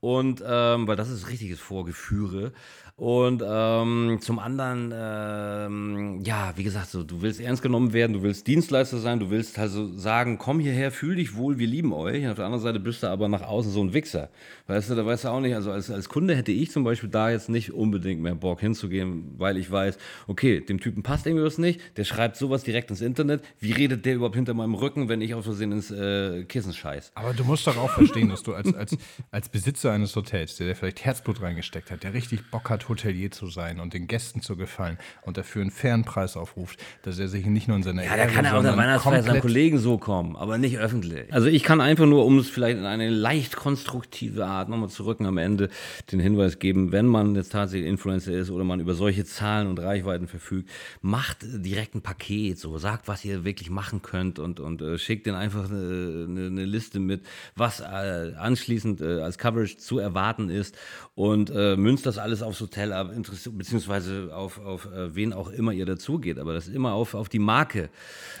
Und ähm, weil das ist richtiges Vorgeführe. Und ähm, zum anderen, ähm, ja, wie gesagt, so, du willst ernst genommen werden, du willst Dienstleister sein, du willst also sagen, komm hierher, fühl dich wohl, wir lieben euch. Und auf der anderen Seite bist du aber nach außen so ein Wichser. Weißt du, da weißt du auch nicht, also als, als Kunde hätte ich zum Beispiel da jetzt nicht unbedingt mehr Bock hinzugehen, weil ich weiß, okay, dem Typen passt irgendwie was nicht, der schreibt sowas direkt ins Internet. Wie redet der überhaupt hinter meinem Rücken, wenn ich aus Versehen ins äh, Kissen scheiß? Aber du musst doch auch verstehen, dass du als, als, als Besitzer eines Hotels, der, der vielleicht Herzblut reingesteckt hat, der richtig Bock hat, Hotelier zu sein und den Gästen zu gefallen und dafür einen fairen Preis aufruft, dass er sich nicht nur in seiner Ja, da kann er auch der Weihnachtsfeier seinen Kollegen so kommen, aber nicht öffentlich. Also ich kann einfach nur, um es vielleicht in eine leicht konstruktive Art nochmal zurück am Ende den Hinweis geben, wenn man jetzt tatsächlich Influencer ist oder man über solche Zahlen und Reichweiten verfügt, macht direkt ein Paket, so sagt, was ihr wirklich machen könnt und, und äh, schickt den einfach eine, eine, eine, Liste mit, was äh, anschließend äh, als Coverage zu erwarten ist und äh, münzt das alles aufs Hotel ab, beziehungsweise auf, auf äh, wen auch immer ihr dazugeht, aber das ist immer auf, auf die Marke.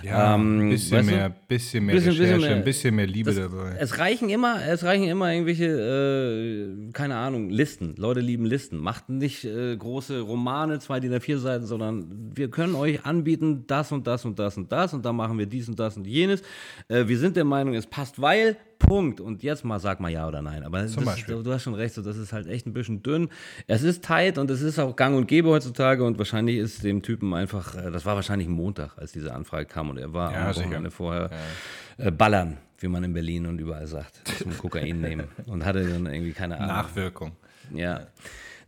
Ja, ähm, ein bisschen mehr, bisschen mehr bisschen, Recherche, bisschen mehr, ein bisschen mehr Liebe das, dabei. Es reichen immer, es reichen immer irgendwelche, äh, keine Ahnung, Listen. Leute lieben Listen. Macht nicht äh, große Romane, zwei DIN A4 Seiten, sondern wir können euch anbieten, das und das und das und das und dann machen wir dies und das und jenes. Äh, wir sind der Meinung, es passt, weil Punkt. Und jetzt mal sag mal ja oder nein. Aber das, du hast schon recht, so, das ist halt echt ein bisschen dünn. Es ist tight und es ist auch gang und gäbe heutzutage und wahrscheinlich ist dem Typen einfach, äh, das war wahrscheinlich ein Montag, als diese Anfrage kam und er war ja, am Wochenende vorher ja. äh, ballern, wie man in Berlin und überall sagt, zum Kokain nehmen und hatte dann irgendwie keine Ahnung. Nachwirkung. Ja.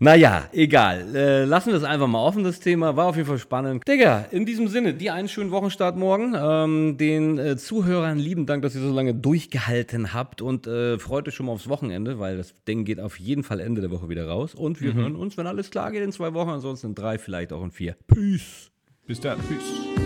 Naja, egal. Äh, lassen wir es einfach mal offen, das Thema. War auf jeden Fall spannend. Digga, in diesem Sinne, dir einen schönen Wochenstart morgen. Ähm, den äh, Zuhörern lieben Dank, dass ihr so lange durchgehalten habt und äh, freut euch schon mal aufs Wochenende, weil das Ding geht auf jeden Fall Ende der Woche wieder raus. Und wir mhm. hören uns, wenn alles klar geht, in zwei Wochen, ansonsten in drei, vielleicht auch in vier. Peace. Bis dann. Peace.